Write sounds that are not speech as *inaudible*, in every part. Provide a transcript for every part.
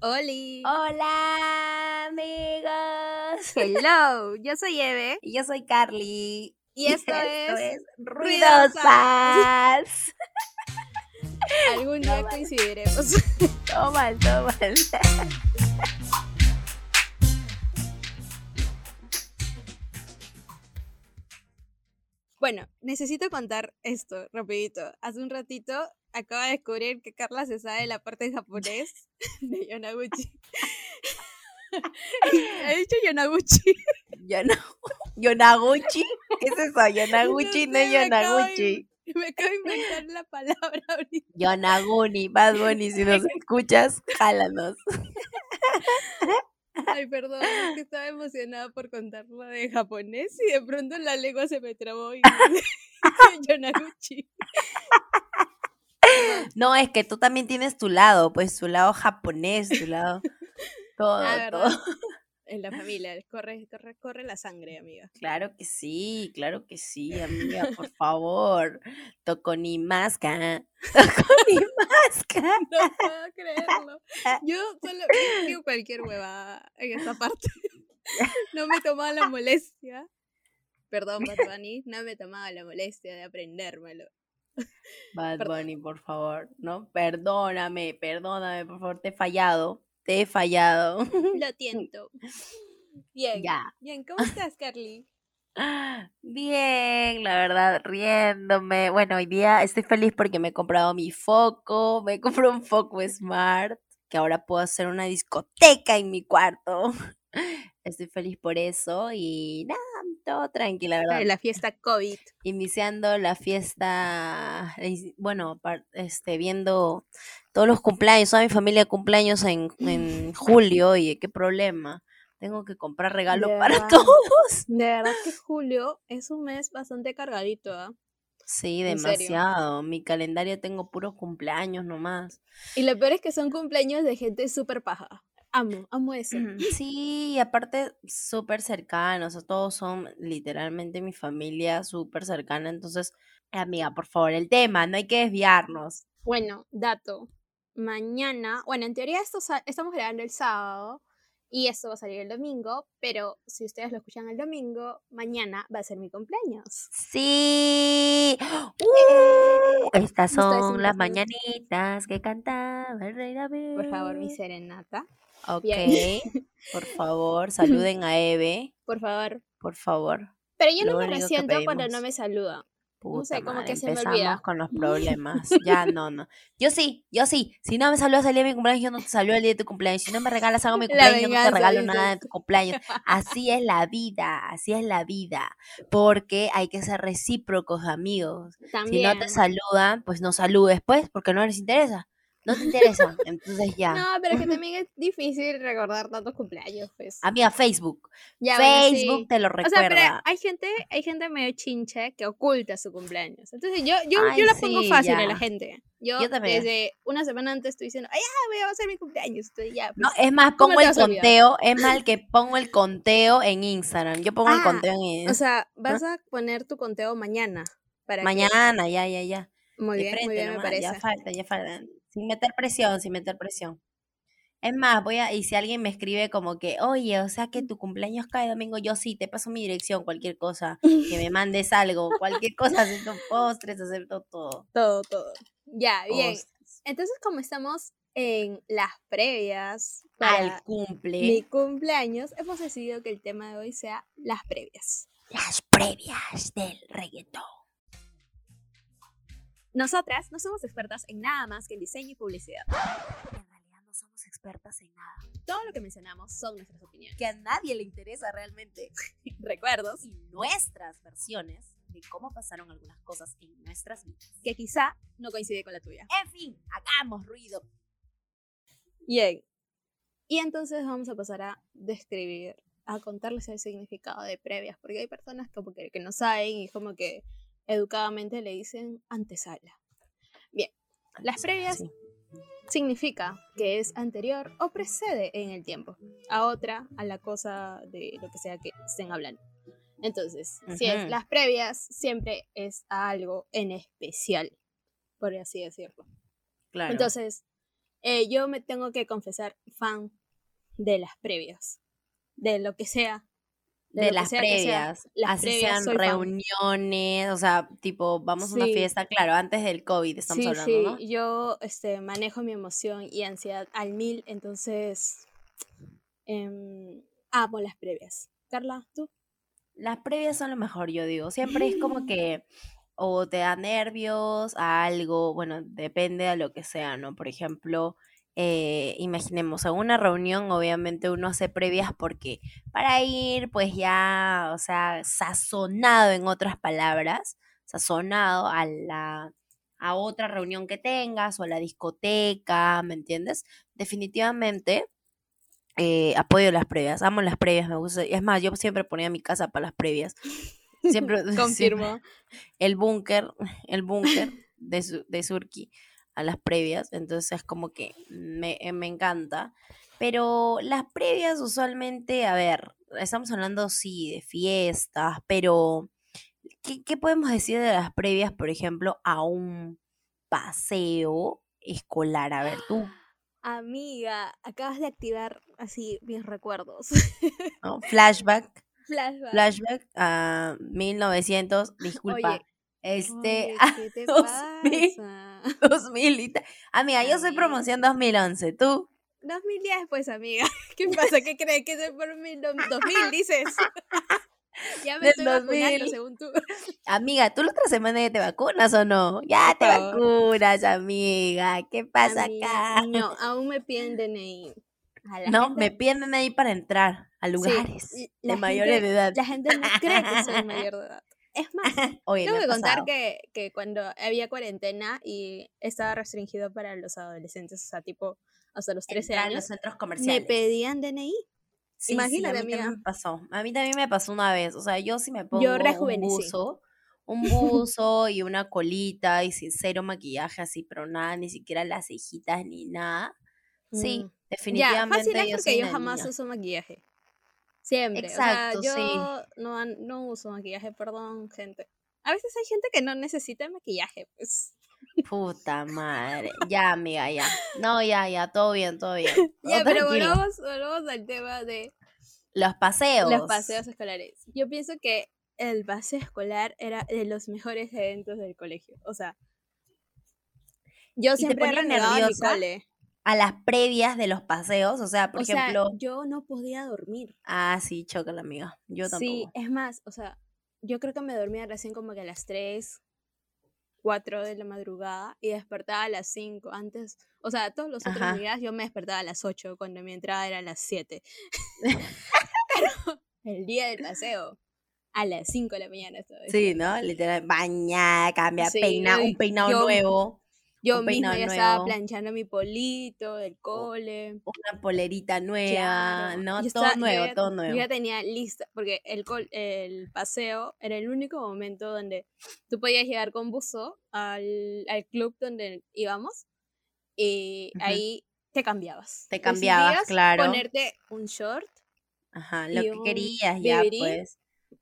Oli. Hola, amigos. *laughs* Hello, yo soy Eve. Y yo soy Carly. Y *laughs* esto, es, Ruidosas. *laughs* Algún día No, coincidiremos. todo mal, todo mal. Bueno, necesito contar esto rapidito. Hace un ratito acabo de descubrir que Carla se sabe la parte en japonés *laughs* de Yonaguchi. *laughs* ¿Ha dicho Yonaguchi? Yona- Yonaguchi. ¿Qué es eso? Yonaguchi, no, sé, de- Yonaguchi. Me acabo de inventar la palabra ahorita. Yonaguni, Bad *laughs* Bunny, si nos escuchas, jálanos. Ay, perdón, es que estaba emocionada por contarlo de japonés y de pronto la lengua se me trabó y Yonaguchi. *laughs* No, es que tú también tienes tu lado, pues tu lado japonés, tu lado. *laughs* Todo, todo. ¿verdad? *laughs* En la familia, corre, corre, corre la sangre, amiga. Claro que sí, claro que sí, amiga, por favor. Tokonimaska. Tokonimaska. No puedo creerlo. Yo solo digo cualquier huevada en esta parte. No me tomaba la molestia. Perdón, Bad Bunny, no me tomaba la molestia de aprendérmelo. Bad Perdón. Bunny, por favor, ¿no? Perdóname, perdóname, por favor, te he fallado, te he fallado. Lo *laughs* tiento. Bien. Ya. Bien, ¿cómo estás, Carly? Bien, la verdad, riéndome. Bueno, hoy día estoy feliz porque me he comprado mi foco, me compré un foco smart, que ahora puedo hacer una discoteca en mi cuarto. *laughs* Estoy feliz por eso y nada, todo tranquila, ¿verdad? La fiesta COVID. iniciando la fiesta, eh, bueno, este, viendo todos los cumpleaños, toda mi familia cumpleaños en, en julio y qué problema. Tengo que comprar regalo De para *laughs* verdad. todos. De verdad que julio es un mes bastante cargadito, ¿ah? Sí, demasiado. Mi calendario tengo puros cumpleaños nomás. Y lo peor es que son cumpleaños de gente súper paja. Amo, amo eso. Sí, y aparte súper cercanos, o sea, todos son literalmente mi familia súper cercana. Entonces, amiga, por favor, el tema, no hay que desviarnos. Bueno, dato. Mañana, bueno, en teoría esto estamos grabando el sábado y esto va a salir el domingo, pero si ustedes lo escuchan el domingo, mañana va a ser mi cumpleaños. Sí. *gasps* ¡Uh! Estas son las mañanitas que cantaba el rey David. Por favor, mi serenata. Ok, Bien. *laughs* por favor, *laughs* saluden a Eve, Por favor. por favor. Pero yo no me resiento cuando no me saluda. Puta sé, como madre, que se me empezamos olvida. con los *laughs* problemas. Ya, no, no. Yo sí, yo sí. Si no me saludas el día de mi cumpleaños, yo no te saludo el día de tu cumpleaños. Si no me regalas algo mi cumpleaños, yo no te regalo nada de tu cumpleaños. Así es la vida, así es la vida. Porque hay que ser recíprocos, amigos. Si También. no te saludan, pues no saludes, pues, porque no les interesa. No te interesa. Entonces *laughs* ya. No, pero que *laughs* también es difícil recordar tantos cumpleaños, pues. Amiga, Facebook. Ya, bueno, Facebook sí. te lo O recuerda. sea, pero hay gente, hay gente medio chinche que oculta su cumpleaños. Entonces yo, yo, Ay, yo la pongo fácil a la gente. Yo, Yo también. desde una semana antes estoy diciendo, ay, ya, voy a hacer mi cumpleaños. Entonces ya, No, pues, es más, ¿cómo pongo el conteo, es mal que pongo el conteo en Instagram. Yo pongo el Ah, conteo en Instagram. O sea, vas a poner tu conteo mañana. Para que- Mañana, ya, ya, ya. Muy de bien, muy bien, me parece. Ya falta, ya falta. Sin meter presión, sin meter presión. Es más, voy a, y si alguien me escribe como que, oye, o sea que tu cumpleaños cae domingo, yo sí, te paso mi dirección, cualquier cosa, que me *laughs* mandes algo, cualquier cosa, acepto postres, acepto todo. Todo, todo. Ya, bien. Postres. Entonces, como estamos en las previas Al para cumple. mi cumpleaños, hemos decidido que el tema de hoy sea las previas. Las previas del reggaetón. Nosotras no somos expertas en nada más que en diseño y publicidad. En realidad no somos expertas en nada. Todo lo que mencionamos son nuestras opiniones, Que a nadie le interesa realmente. *laughs* recuerdos Y nuestras versiones de cómo pasaron algunas cosas en nuestras vidas. que quizá no coincide con la tuya. En fin, hagamos ruido. Bien. Y entonces vamos a pasar a describir, a contarles el significado de previas, porque hay personas como que, que no saben y como que educadamente le dicen antesala. Bien, las previas Sí. significa que es anterior o precede en el tiempo a otra, a la cosa de lo que sea que estén hablando. Entonces, si es las previas, siempre es a algo en especial, por así decirlo. Claro. Entonces, Eh, yo me tengo que confesar fan de las previas, de lo que sea. De, las previas, así sean reuniones, o sea, tipo, vamos a una fiesta, claro, antes del COVID estamos sí, hablando, sí. Yo este, manejo mi emoción y ansiedad al mil, entonces em, amo las previas. Carla, ¿tú? Las previas son lo mejor, yo digo. Siempre es como *laughs* que o te da nervios a algo, bueno, depende de lo que sea, ¿no? Por ejemplo, eh, imaginemos, a una reunión obviamente uno hace previas porque para ir pues ya, o sea, sazonado en otras palabras, sazonado a la a otra reunión que tengas o a la discoteca, ¿me entiendes? Definitivamente eh, apoyo las previas, amo las previas, me gusta. Es más, yo siempre ponía mi casa para las previas. *laughs* *laughs* Siempre. Confirmo. el búnker, el búnker de, de Surki a las previas, entonces es como que me, eh, me encanta. Pero las previas usualmente, a ver, estamos hablando sí de fiestas, pero ¿qué, ¿qué, podemos decir de las previas, por ejemplo, a un paseo escolar? A ver, tú. Amiga, acabas de activar así mis recuerdos. Flashback. *laughs* Flashback. Flashback a 1900, disculpa. Este, *laughs* ¿qué te 2000, pasa? *laughs* 2000 Amiga, yo soy promoción 2011, ¿tú? 2010, pues, amiga. *laughs* ¿Qué pasa? ¿Qué crees que es por 2000, dices? *laughs* ya me estoy 2000. según tú. Amiga, ¿tú la otra semana ya te vacunas o no? Ya te vacunas, amiga. ¿Qué pasa acá? No, aún me piden DNI. No, me piden DNI para entrar a lugares de mayores de edad. La gente no cree que soy mayor de edad. Es más, *laughs* tengo que contar que, que, cuando había cuarentena y estaba restringido para los adolescentes, o sea, tipo hasta los 13 años, los centros comerciales. me pedían DNI. Imagínate, a mí me pasó. A mí también me pasó una vez. O sea, yo sí me pongo un buzo, un *laughs* buzo y una colita y sin cero maquillaje así, pero nada, ni siquiera las cejitas ni nada. Sí, mm. definitivamente. Ya, fácil porque yo jamás uso maquillaje. Siempre. Exacto, o sea, yo no, no uso maquillaje, perdón, gente. A veces hay gente que no necesita maquillaje, pues. Puta madre. *laughs* Ya, amiga, ya. No, ya, ya, todo bien, todo bien. *laughs* ya, pero volvamos, volvamos al tema de los paseos. Los paseos escolares. Yo pienso que el paseo escolar era de los mejores eventos del colegio. O sea, yo siempre he nerviosa. cole a las previas de los paseos, o sea, por ejemplo... yo no podía dormir. Ah, sí, choca la amiga, yo tampoco. Sí, es más, o sea, yo creo que me dormía recién como que a las 3, 4 de la madrugada y despertaba a las 5 antes, o sea, todos los otros días yo me despertaba a las 8 cuando mi entrada era a las 7. *laughs* *laughs* Pero el día del paseo a las 5 de la mañana. Sí, ¿no? Literal, baña, cambia, peina, un peinado nuevo. Yo misma ya estaba planchando mi polito del cole. Una polerita nueva, ¿no? todo nuevo, todo nuevo. Yo ya tenía lista, porque el, el paseo era el único momento donde tú podías llegar con buzo al, al club donde íbamos y ahí te cambiabas. Te cambiabas, claro. Ponerte un short. Ajá, lo que querías ya, pues.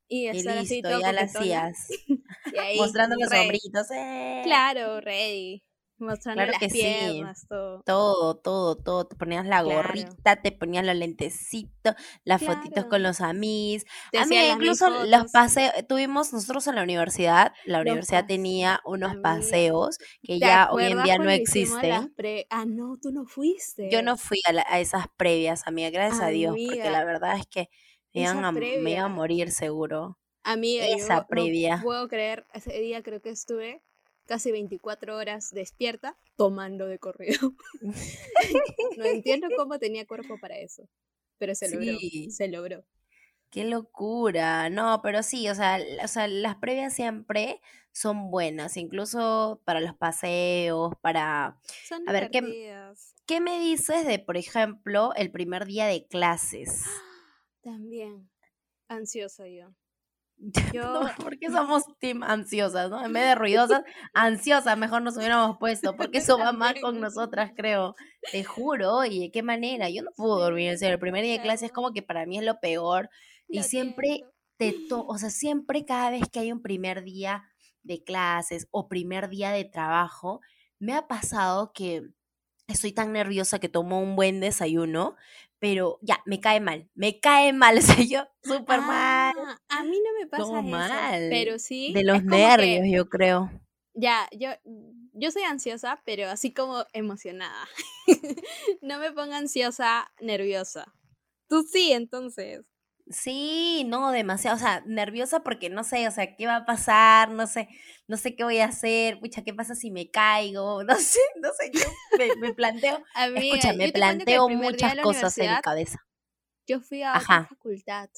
Y, listo, ya lo hacías. *laughs* *laughs* Mostrando los hombritos. Eh. Claro, ready. Mostrando las piernas, todo. Todo, todo, todo. Te ponías la gorrita, te ponías los lentecitos, las fotitos con los amis. A mí incluso los paseos, tuvimos nosotros en la universidad, la universidad tenía unos paseos que ya hoy en día no existen. Ah, no, tú no fuiste. Yo no fui a, esas previas, amiga, gracias a Dios, porque la verdad es que me iban, a, me iban a morir seguro. Amiga, esa previa. puedo creer, ese día creo que estuve casi 24 horas despierta tomando de corrido. *laughs* no entiendo cómo tenía cuerpo para eso, pero se logró, se logró. Qué locura, no, pero sí, o sea, o sea, las previas siempre son buenas, incluso para los paseos, para... Son a ver, ¿qué, ¿qué me dices de, por ejemplo, el primer día de clases? *gasps* También, ansiosa yo. *laughs* Yo, porque somos team ansiosas, ¿no? En vez de ruidosas, *laughs* ansiosas, mejor nos hubiéramos puesto, *laughs* porque eso va más con nosotras, creo. Te juro, oye, ¿de qué manera? Yo no puedo dormir, en serio, el primer día de clase es como que para mí es lo peor. Y siempre te to o sea, siempre cada vez que hay un primer día de clases o primer día de trabajo, me ha pasado que estoy tan nerviosa que tomo un buen desayuno, pero ya, me cae mal, me cae mal, o sea, yo súper mal. Ah, a mí no me pasa Todo eso, mal. pero sí. De los que- nervios, yo creo. Ya, yo, yo soy ansiosa, pero así como emocionada. *laughs* no me ponga ansiosa, nerviosa. Tú sí, entonces. Sí, no, demasiado, o sea, nerviosa porque no sé, o sea, qué va a pasar, no sé, no sé qué voy a hacer, pucha, qué pasa si me caigo, *laughs* no sé, no sé, yo me, me planteo, *laughs* Amiga, escucha, me planteo muchas cosas en mi cabeza. Yo fui a Ajá. otra facultad.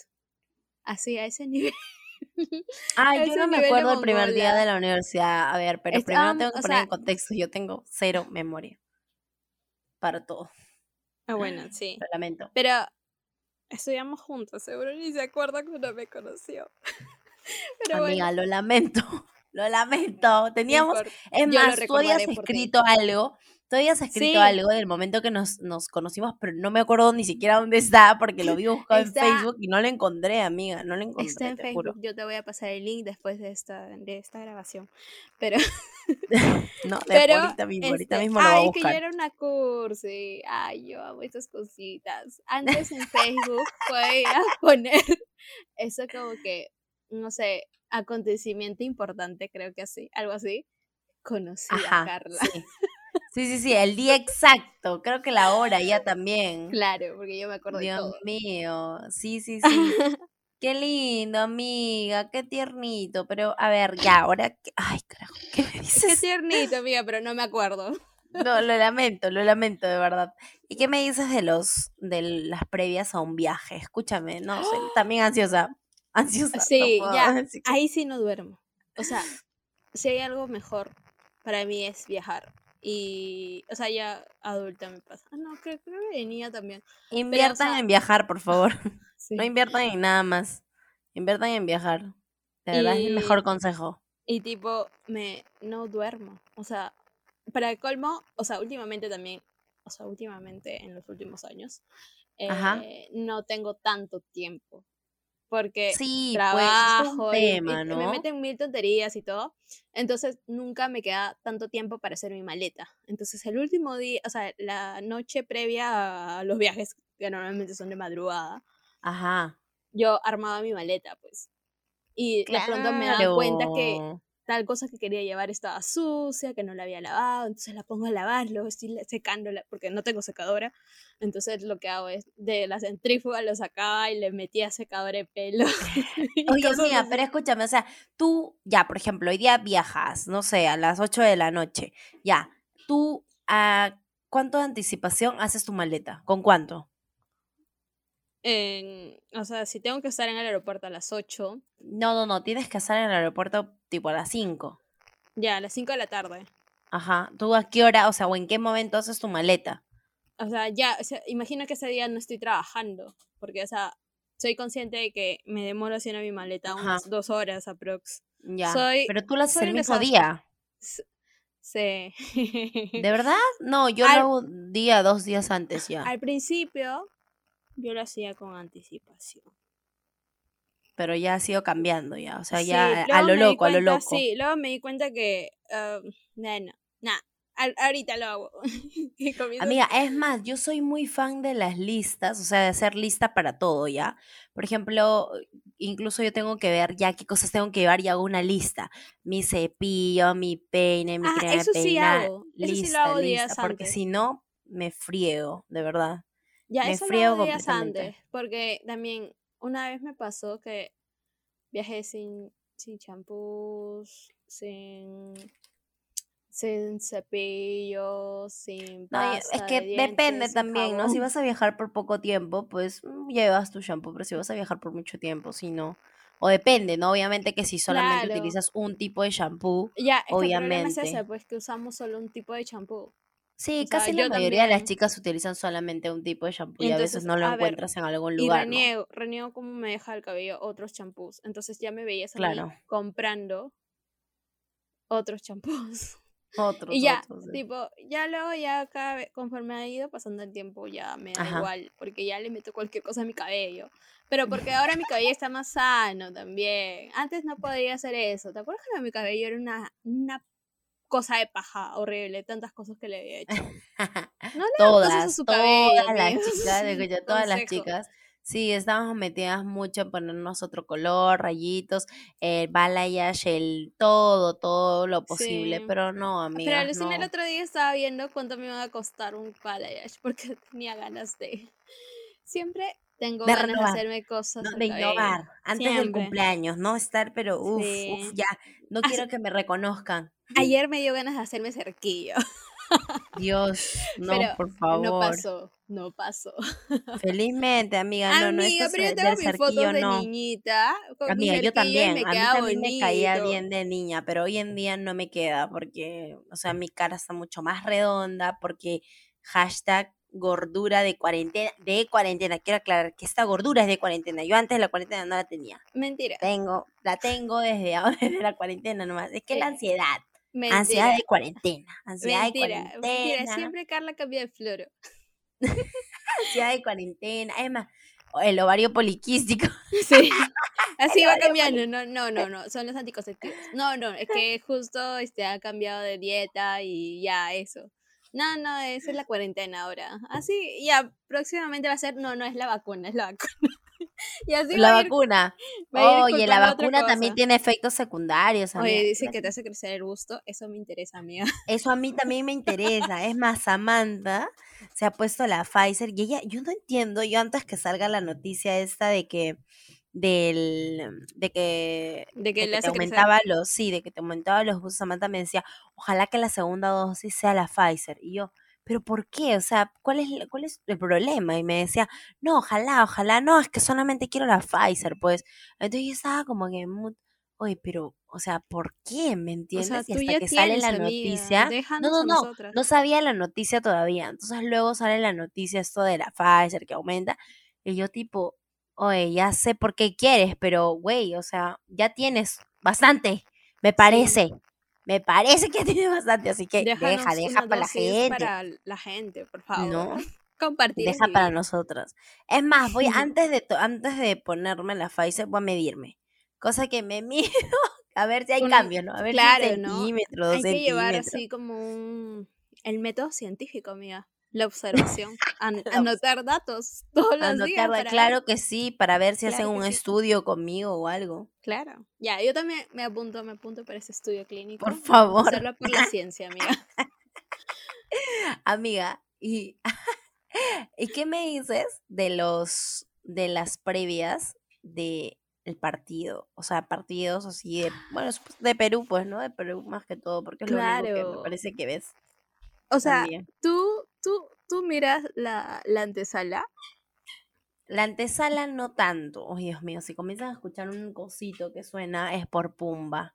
Así, a ese *laughs* nivel. Ay, yo no me acuerdo el primer día de la universidad, a ver, pero primero Estábamos, tengo que poner en contexto, yo tengo cero memoria para todo, ah, bueno, *clears throat* sí. lo lamento. Pero estudiamos juntos, seguro ni se acuerda cuando me conoció. *laughs* Pero bueno, Amiga, lo lamento, *laughs* lo lamento, teníamos, es más, tú habías ti. escrito algo, tú habías escrito Sí, algo del momento que nos, nos conocimos, pero no me acuerdo ni siquiera dónde está, porque lo vi buscado en está, Facebook y no lo encontré, amiga, no lo está encontré, en te juro. Facebook. Yo te voy a pasar el link después de esta, de esta grabación. Pero, *laughs* No, *laughs* pero, ahorita mismo, ahorita este, mismo lo voy a ay, que yo era una cursi. Ay, yo amo estas cositas. Antes en Facebook podía *laughs* poner eso como que, no sé, acontecimiento importante, creo que así, algo así. Conocí a Carla. sí. Sí, sí, sí, el día exacto, creo que la hora ya también. Claro, porque yo me acuerdo de Dios todo. mío, sí, sí, sí. *laughs* Qué lindo, amiga, qué tiernito, pero a ver, ya, ahora, qué- ay, carajo, ¿qué me Qué dices? tiernito, amiga, pero no me acuerdo. No, lo lamento, lo lamento, de verdad. ¿Y qué me dices de los, de las previas a un viaje? Escúchame, no sé, *gasps* también ansiosa, ansiosa, Sí, ya, que- ahí sí no duermo. O sea, si hay algo mejor para mí es viajar. Y, o sea, ya adulta me pasa. Ah, no, creo, creo que de niña también. Pero, o Inviertan sea, en viajar, por favor. *laughs* *laughs* No inviertan en nada más. Inviertan en viajar. De verdad es el Y, mejor consejo. y y tipo, me, no duermo. O sea, para el colmo, o sea, últimamente también, o sea, últimamente en los últimos años, eh, no tengo tanto tiempo. Porque Sí, pues, es trabajo y, y tema, me ¿no? meten mil tonterías y todo. Entonces nunca me queda tanto tiempo para hacer mi maleta. Entonces el último día, o sea, la noche previa a los viajes, que normalmente son de madrugada, Ajá. yo armaba mi maleta, pues. Y de pronto me daba cuenta que Claro. Tal cosa que quería llevar estaba sucia, que no la había lavado, entonces la pongo a lavar, luego estoy secándola porque no tengo secadora. Entonces lo que hago es de la centrífuga lo sacaba y le metía secadora de pelo. *laughs* Oye, amiga, así. pero escúchame, o sea, tú, ya, por ejemplo, hoy día viajas, no sé, a las 8 de la noche, ya, tú, ¿a cuánto de anticipación haces tu maleta? ¿Con cuánto? En- o sea, si tengo que estar en el aeropuerto a las 8, No, no, no, tienes que estar en el aeropuerto tipo a las 5. ya a las 5 de la tarde. Ajá, ¿tú a qué hora, o sea, o en qué momento haces tu maleta? O sea, ya, o sea, imagino que ese día no estoy trabajando, porque, o sea, soy consciente de que me demoro haciendo mi maleta Ajá, unas dos horas aprox. ya, Soy, pero tú lo haces el mismo día. Sí. ¿De verdad? No, yo lo Al, hago día, dos días antes ya. al principio yo lo hacía con anticipación. Pero ya ha sido cambiando ya. O sea, Sí, ya a lo loco, a lo loco. sí, luego me di cuenta que, ah, bueno, nada, ahorita lo hago. *laughs* Amiga, es más, yo soy muy fan de las listas, o sea, de hacer lista para todo, ¿ya? Por ejemplo, incluso yo tengo que ver ya qué cosas tengo que llevar y hago una lista. Mi cepillo, mi peine, mi Ah, crema de eso sí peinar, hago. Eso sí lo lista, hago lista, días porque si no, me friego, de verdad. Ya, Me eso lo friego hago días antes, porque también una vez me pasó que viajé sin sin champús, sin sin cepillo, sin No, y es pasta que de depende dientes, también, ¿no? Si vas a viajar por poco tiempo, pues mm, llevas tu shampoo, pero si vas a viajar por mucho tiempo, si no. O depende, ¿no? Obviamente que si solamente Claro. utilizas un tipo de shampoo, Ya, es que el problema es ese, obviamente. pues que usamos solo un tipo de champú. Sí, O sea, casi la yo mayoría de las también. chicas utilizan solamente un tipo de shampoo y a veces Entonces, no lo a ver, encuentras en algún y lugar, ¿no? reniego, reniego cómo me deja el cabello otros champús. Entonces ya me veías Claro. comprando otros champús. *laughs* Otros, Y ya, otros. sí. tipo, ya luego, ya cada vez, conforme ha ido pasando el tiempo, ya me da Ajá. igual, porque ya le meto cualquier cosa a mi cabello. Pero porque ahora mi cabello está más sano también. Antes no podía hacer eso. ¿Te acuerdas que mi cabello era una, una cosa de paja horrible, tantas cosas que le había hecho. *laughs* No le todas, cosas a su cabello, todas las amigos. chicas, escucha, *laughs* todas las chicas. Sí, estábamos metidas mucho en ponernos otro color, rayitos, el balayage, el todo, todo lo posible, Sí. pero no, Pero amigas, aluciné el no. otro día estaba viendo cuánto me iba a costar un balayage porque *laughs* tenía ganas de. Siempre tengo De ganas renovar, de hacerme cosas No, de innovar, antes del cumpleaños, no estar, pero uff, Sí. uff, ya, no quiero que me reconozcan. Ayer me dio ganas de hacerme cerquillo. *laughs* Dios, no, pero por no favor. pasó, no pasó. Felizmente, amiga, no, no, Amiga, pero yo tengo mis fotos cerquillo de no. niñita. Con mi Amiga, yo también, me a mí también me caía bien de niña, pero hoy en día no me queda porque, o sea, mi cara está mucho más redonda porque hashtag gordura de cuarentena, de cuarentena, quiero aclarar que esta gordura es de cuarentena, yo antes de la cuarentena no la tenía, Mentira. tengo, la tengo desde *laughs* ahora, desde la cuarentena nomás, es que la Eh, ansiedad, ansiedad Mentira. de cuarentena, ansiedad de Mentira. Mentira. cuarentena, Siempre Carla cambia de floro. *laughs* ansiedad de cuarentena, es más, el ovario poliquístico, *laughs* Sí. Así va cambiando. No, no, no, no. Son los anticonceptivos. No, no. Es que justo este ha cambiado de dieta y ya, eso. No, no, esa es la cuarentena ahora. Así, ya, próximamente va a ser, no, no es la vacuna, es la vacuna. *laughs* y así la va a ir, vacuna, va oye, la vacuna también tiene efectos secundarios, amiga. Oye, dice que te hace crecer el gusto. Eso me interesa, amiga. Eso a mí también me interesa. Es más, Samantha se ha puesto la Pfizer y ella, yo no entiendo, yo antes que salga la noticia esta de que, del, de que, De que de que te aumentaba los, sí, de que te aumentaba los gustos, Samantha me decía, ojalá que la segunda dosis sea la Pfizer. Y yo, ¿pero por qué? O sea, ¿cuál es, cuál es el problema? Y me decía, no, ojalá, ojalá, no, es que solamente quiero la Pfizer, pues. Entonces yo estaba como que, oye, pero, o sea, ¿por qué? ¿Me O entiendes? sea, y hasta que sale tienes, la amiga. noticia, no, Déjanos no, no, nosotras. no sabía la noticia todavía. Entonces luego sale la noticia esto de la Pfizer que aumenta. Y yo tipo, oye, ya sé por qué quieres, pero güey, o sea, ya tienes bastante, me parece. Me parece que *laughs* tienes bastante, así que deja, Déjanos deja para la gente, para la gente, por favor. ¿no? *laughs* Compartir Deja para nosotras. Es más, voy *laughs* antes de antes de ponerme la Pfizer, voy a medirme. Cosa que me mido, a ver si hay Un- cambios, ¿no? A ver claro, si un ¿no? centímetro, dos Hay que llevar centímetros. así como un... el método científico, amiga. La observación. *laughs* An- anotar datos todos los días. Anotarla, para claro que sí, para ver si hacen Claro un sí. estudio conmigo o algo. Claro. Ya, yo también me apunto, me apunto para ese estudio clínico. Por favor, Hacerlo por la ciencia, amiga. *laughs* amiga. ¿Y, *laughs* ¿y qué me dices de los de las previas de el partido? O sea, partidos así de, bueno, de Perú, pues, ¿no? De Perú más que todo, porque es lo único que me parece que ves O sea, también. tú, tú, tú miras la, la antesala. La antesala no tanto. Oh, Dios mío, si comienzan a escuchar un cosito que suena es por Pumba.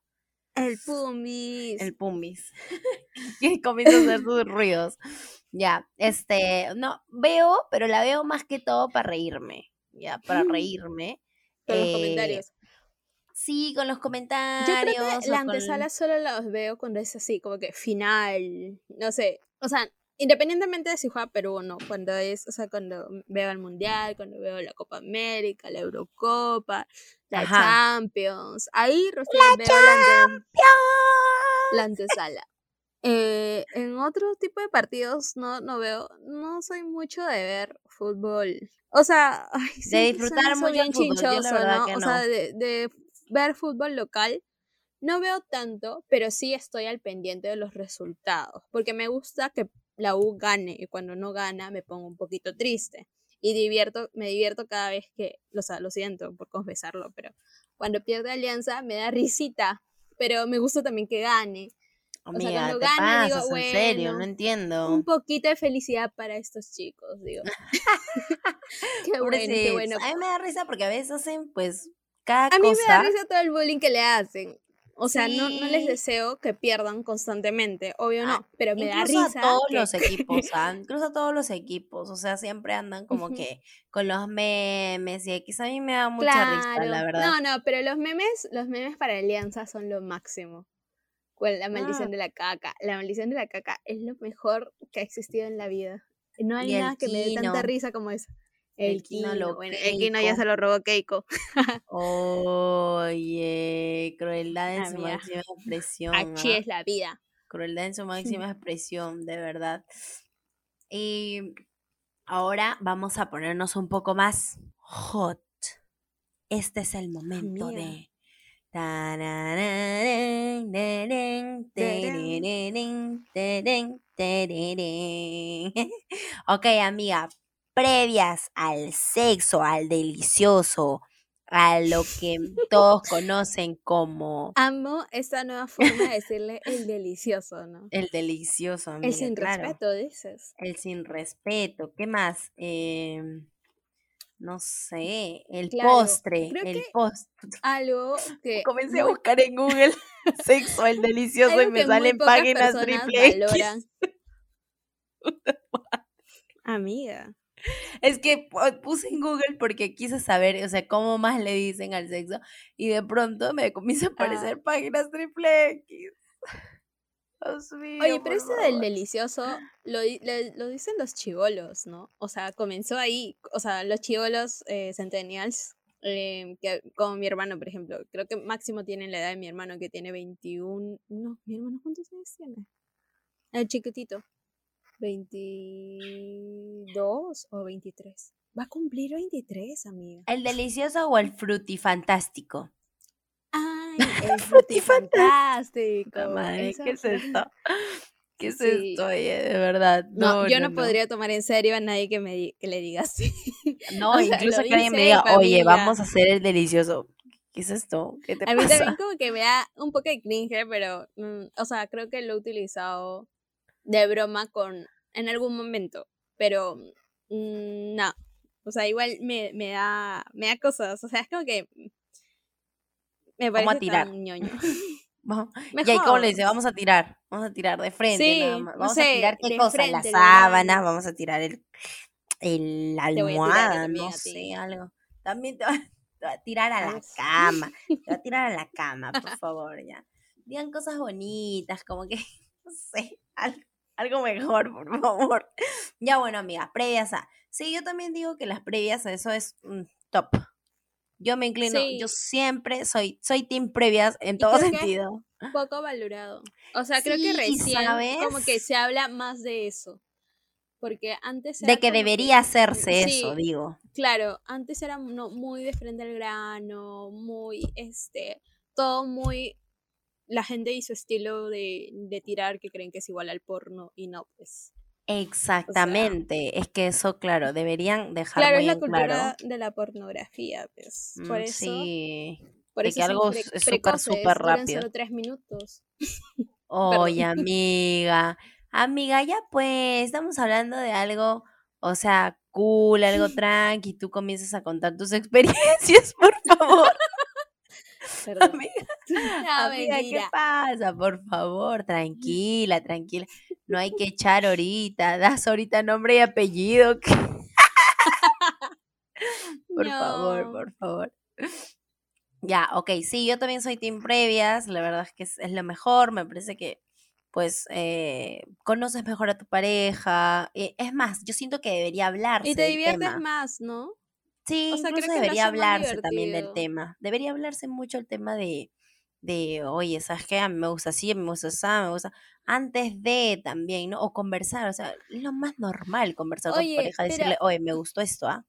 El Pumis. El Pumbis. *laughs* que comienza a hacer *laughs* sus ruidos. Ya, este, no, veo, pero la veo más que todo para reírme. Ya, para reírme. Con los Eh, comentarios. Sí, con los Yo comentarios. creo que la con- antesala solo los veo cuando es así, como que final, no sé, o sea, independientemente de si juega Perú o no, cuando es, o sea, cuando veo el Mundial, cuando veo la Copa América, la Eurocopa, la Ajá. Champions, ahí recién veo la, ante- la antesala. Eh, en otro tipo de partidos no, no veo, no soy mucho de ver fútbol. O sea, *laughs* ay, siempre disfrutar mucho bien fútbol, chinchoso, ¿no? O sea, de, de ver fútbol local no veo tanto, pero sí estoy al pendiente de los resultados, porque me gusta que la U gane y cuando no gana me pongo un poquito triste y divierto, me divierto cada vez que, o sea, lo siento por confesarlo, pero cuando pierde Alianza me da risita, pero me gusta también que gane. sea, Amiga, cuando te gana, digo, pasas, en serio, no bueno, entiendo. Un poquito de felicidad para estos chicos, digo. *laughs* *laughs* qué bueno, qué bueno. A mí me da risa porque a veces hacen, pues, cada A mí me da cosa. risa todo el bullying que le hacen. O sea, no, no les deseo que pierdan constantemente, obvio Ah, no, pero me da risa a todos que- los equipos, *laughs* ¿ah? incluso a todos los equipos, o sea, siempre andan como que con los memes y X, a mí me da mucha risa, la verdad. No, no, pero los memes, los memes para Alianza son lo máximo. Con la maldición Ah. de la caca. La maldición de la caca es lo mejor que ha existido en la vida. No hay nada que me dé tanta risa como eso. El Kino Kino, lo bueno, el Kino ya se lo robó Keiko. *laughs* Oye, crueldad en su máxima expresión. Así ¿ah? es la vida. crueldad en su *laughs* máxima expresión, de verdad. Y ahora vamos a ponernos un poco más hot. Este es el momento de... *laughs* Ok, amiga, previas al sexo, al delicioso, a lo que *laughs* todos conocen como Amo esta nueva forma de decirle el delicioso, ¿no? el delicioso, amiga, El sin claro. respeto, dices. El sin respeto. ¿Qué más? Em, no sé, el Claro, postre, creo el que postre. *laughs* Algo *laughs* que. Comencé a buscar en Google sexo, el delicioso, y me salen páginas triple. Amiga. Es que pu- puse en Google porque quise saber, o sea, cómo más le dicen al sexo, y de pronto me comienzan a Ah. aparecer páginas triple X. Dios mío, Oye, pero esto del delicioso lo, le- lo dicen los chivolos, ¿no? O sea, comenzó ahí. O sea, los chivolos eh, centennials, eh, que, como mi hermano, por ejemplo. Creo que máximo tienen la edad de mi hermano, que tiene 21. No, mi hermano, ¿cuántos años tiene? El chiquitito. 22 o 23. Va a cumplir 23, amiga. ¿El delicioso o el frutifantástico? Ay, *laughs* el frutifantástico. Madre, ¿qué es esto? ¿Qué es Sí. esto, oye? De verdad. No, No, yo no, podría tomar en serio a nadie que me que le diga así. *laughs* No, o sea, incluso que alguien me diga, oye, vamos a hacer el delicioso. ¿Qué es esto? ¿Qué te A mí pasa? también como que me da un poco de cringe, pero, mm, o sea, creo que lo he utilizado de broma con, en algún momento, pero mm, no, o sea, igual me, me da, me da cosas, o sea, es como que me Vamos a parece tirar. tan ñoño. *laughs* Vamos- Y ahí, ¿cómo le dice? Vamos a tirar. Vamos a tirar de frente. Sí, nada más. no Vamos a tirar qué de cosa, la frente, lo sábana, grande. vamos a tirar el, el la almohada, también no sé, algo. También te va, te va a tirar a la cama. Te va a tirar a la *laughs* cama, por favor, ya. Digan cosas bonitas, como que, *laughs* no sé, algo, algo mejor, por favor. *laughs* Ya bueno, amiga, previas a. Sí, yo también digo que las previas a eso es mm, top. Yo me inclino, yo siempre soy, soy team previas en todo *laughs* que sentido. Poco valorado. O sea, creo que recién como que se habla más de eso. Porque antes De era que como debería hacerse sí, eso, digo. Claro, antes era no, muy de frente al grano, muy, este, todo muy, la gente y su estilo de, de tirar que creen que es igual al porno y no, pues. Exactamente. es que eso, claro, deberían dejar Claro, muy es la en cultura claro. de la pornografía, pues. Mm, Por eso, Sí. por de eso que algo es- súper, súper rápido. solo tres minutos. *laughs* Oye, amiga. Amiga, ya pues, estamos hablando de algo, o sea, cool, algo *laughs* tranqui. Tú comienzas a contar tus *laughs* experiencias, por favor. Perdón. *laughs* Amiga, *laughs* No, amiga, ¿qué pasa? Por favor, tranquila, tranquila. No hay que echar *laughs* ahorita. Das ahorita nombre y apellido. Por favor, por favor. Ya, ok, sí, yo también soy team previas, la verdad es que es, es lo mejor, me parece que pues eh, conoces mejor a tu pareja, eh, es más, yo siento que debería hablarse Y te diviertes tema. más, ¿no? Sí, o sea, creo incluso que lo debería hablarse también del tema, debería hablarse mucho el tema de, de, oye, ¿sabes qué? A mí me gusta así, me gusta así, me gusta, antes de también, ¿no? O conversar, o sea, es lo más normal conversar con tu Oye, pareja, pero- decirle, oye, me gustó esto, ¿ah?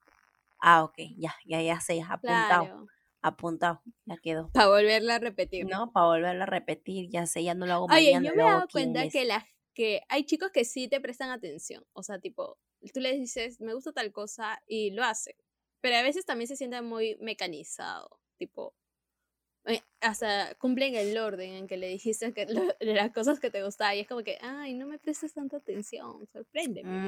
Ah, ok, ya, ya, ya sé, apuntado Claro. apuntado, ya quedó. Para volverla a repetir. ¿No? Para volverlo a repetir, ya sé, ya no lo hago Oye, mañana, yo lo me he hago dado cuenta que, la, que hay chicos que sí te prestan atención. O sea, tipo, tú les dices, me gusta tal cosa y lo hacen. Pero a veces también se siente muy mecanizado. Tipo, hasta cumplen el orden en que le dijiste que lo- *laughs* las cosas que te gustaban. Y es como que, ay, no me prestes tanta atención. Sorpréndeme.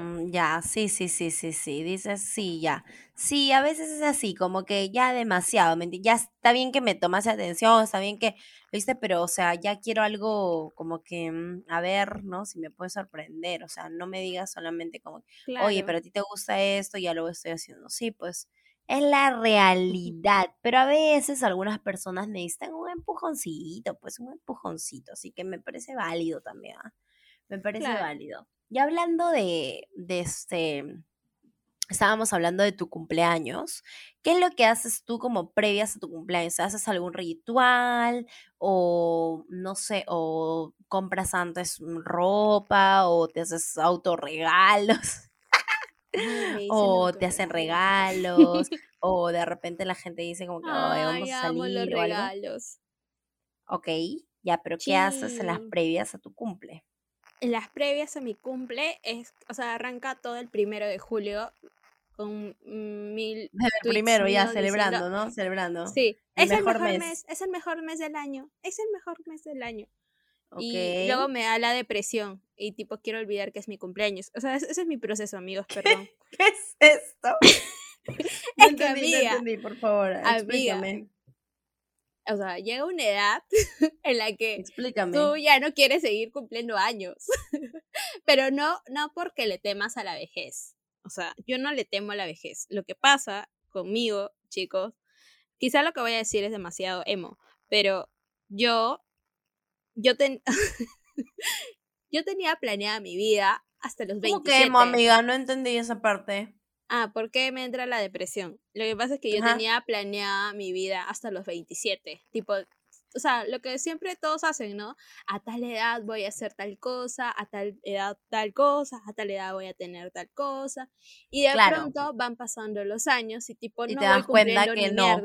Mm, ya, sí, sí, sí, sí, sí, dices sí, ya. Sí, a veces es así, como que ya demasiado, ¿me enti- Ya está bien que me tomase atención, está bien que lo hice, pero, o sea, ya quiero algo como que, mm, a ver, ¿no? Si me puede sorprender, o sea, no me digas solamente como, oye, Claro. pero a ti te gusta esto, ya lo estoy haciendo. Sí, pues es la realidad, pero a veces algunas personas necesitan un empujoncito, pues un empujoncito, así que me parece válido también, ¿ah? Me parece Claro. válido. Y hablando de, de este, estábamos hablando de tu cumpleaños, ¿qué es lo que haces tú como previas a tu cumpleaños? ¿Haces algún ritual o no sé, o compras antes ropa o te haces autorregalos. O te hacen regalos, o de repente la gente dice como que vamos a salir o regalos. Ok, ya, pero ¿qué haces en las previas a tu cumple? En las previas a mi cumple es, o sea, arranca todo el primero de julio con mil. El primero ya celebrando, ¿no? Celebrando. Sí, es el mejor mes. Es el mejor mes del año. Es el mejor mes del año. Y luego me da la depresión y tipo quiero olvidar que es mi cumpleaños. O sea, ese, es mi proceso, amigos, perdón. *laughs* ¿Qué, es esto? *laughs* es que entendí, por favor, explícame. o sea, llega una edad *laughs* en la que tú ya no quieres seguir cumpliendo años. Pero no, no porque le temas a la vejez. O sea, yo no le temo a la vejez. Lo que pasa conmigo, chicos, quizá lo que voy a decir es demasiado emo, pero yo yo, ten... yo tenía planeada mi vida hasta los 27. ¿Cómo que, amiga? No entendí esa parte. Ah, ¿por qué me entra la depresión? Lo que pasa es que yo tenía planeada mi vida hasta los 27. Tipo, o sea, lo que siempre todos hacen, ¿no? A tal edad voy a hacer tal cosa, a tal edad tal cosa, a tal edad voy a tener tal cosa. Y de pronto van pasando los años y tipo y no te das cuenta que no.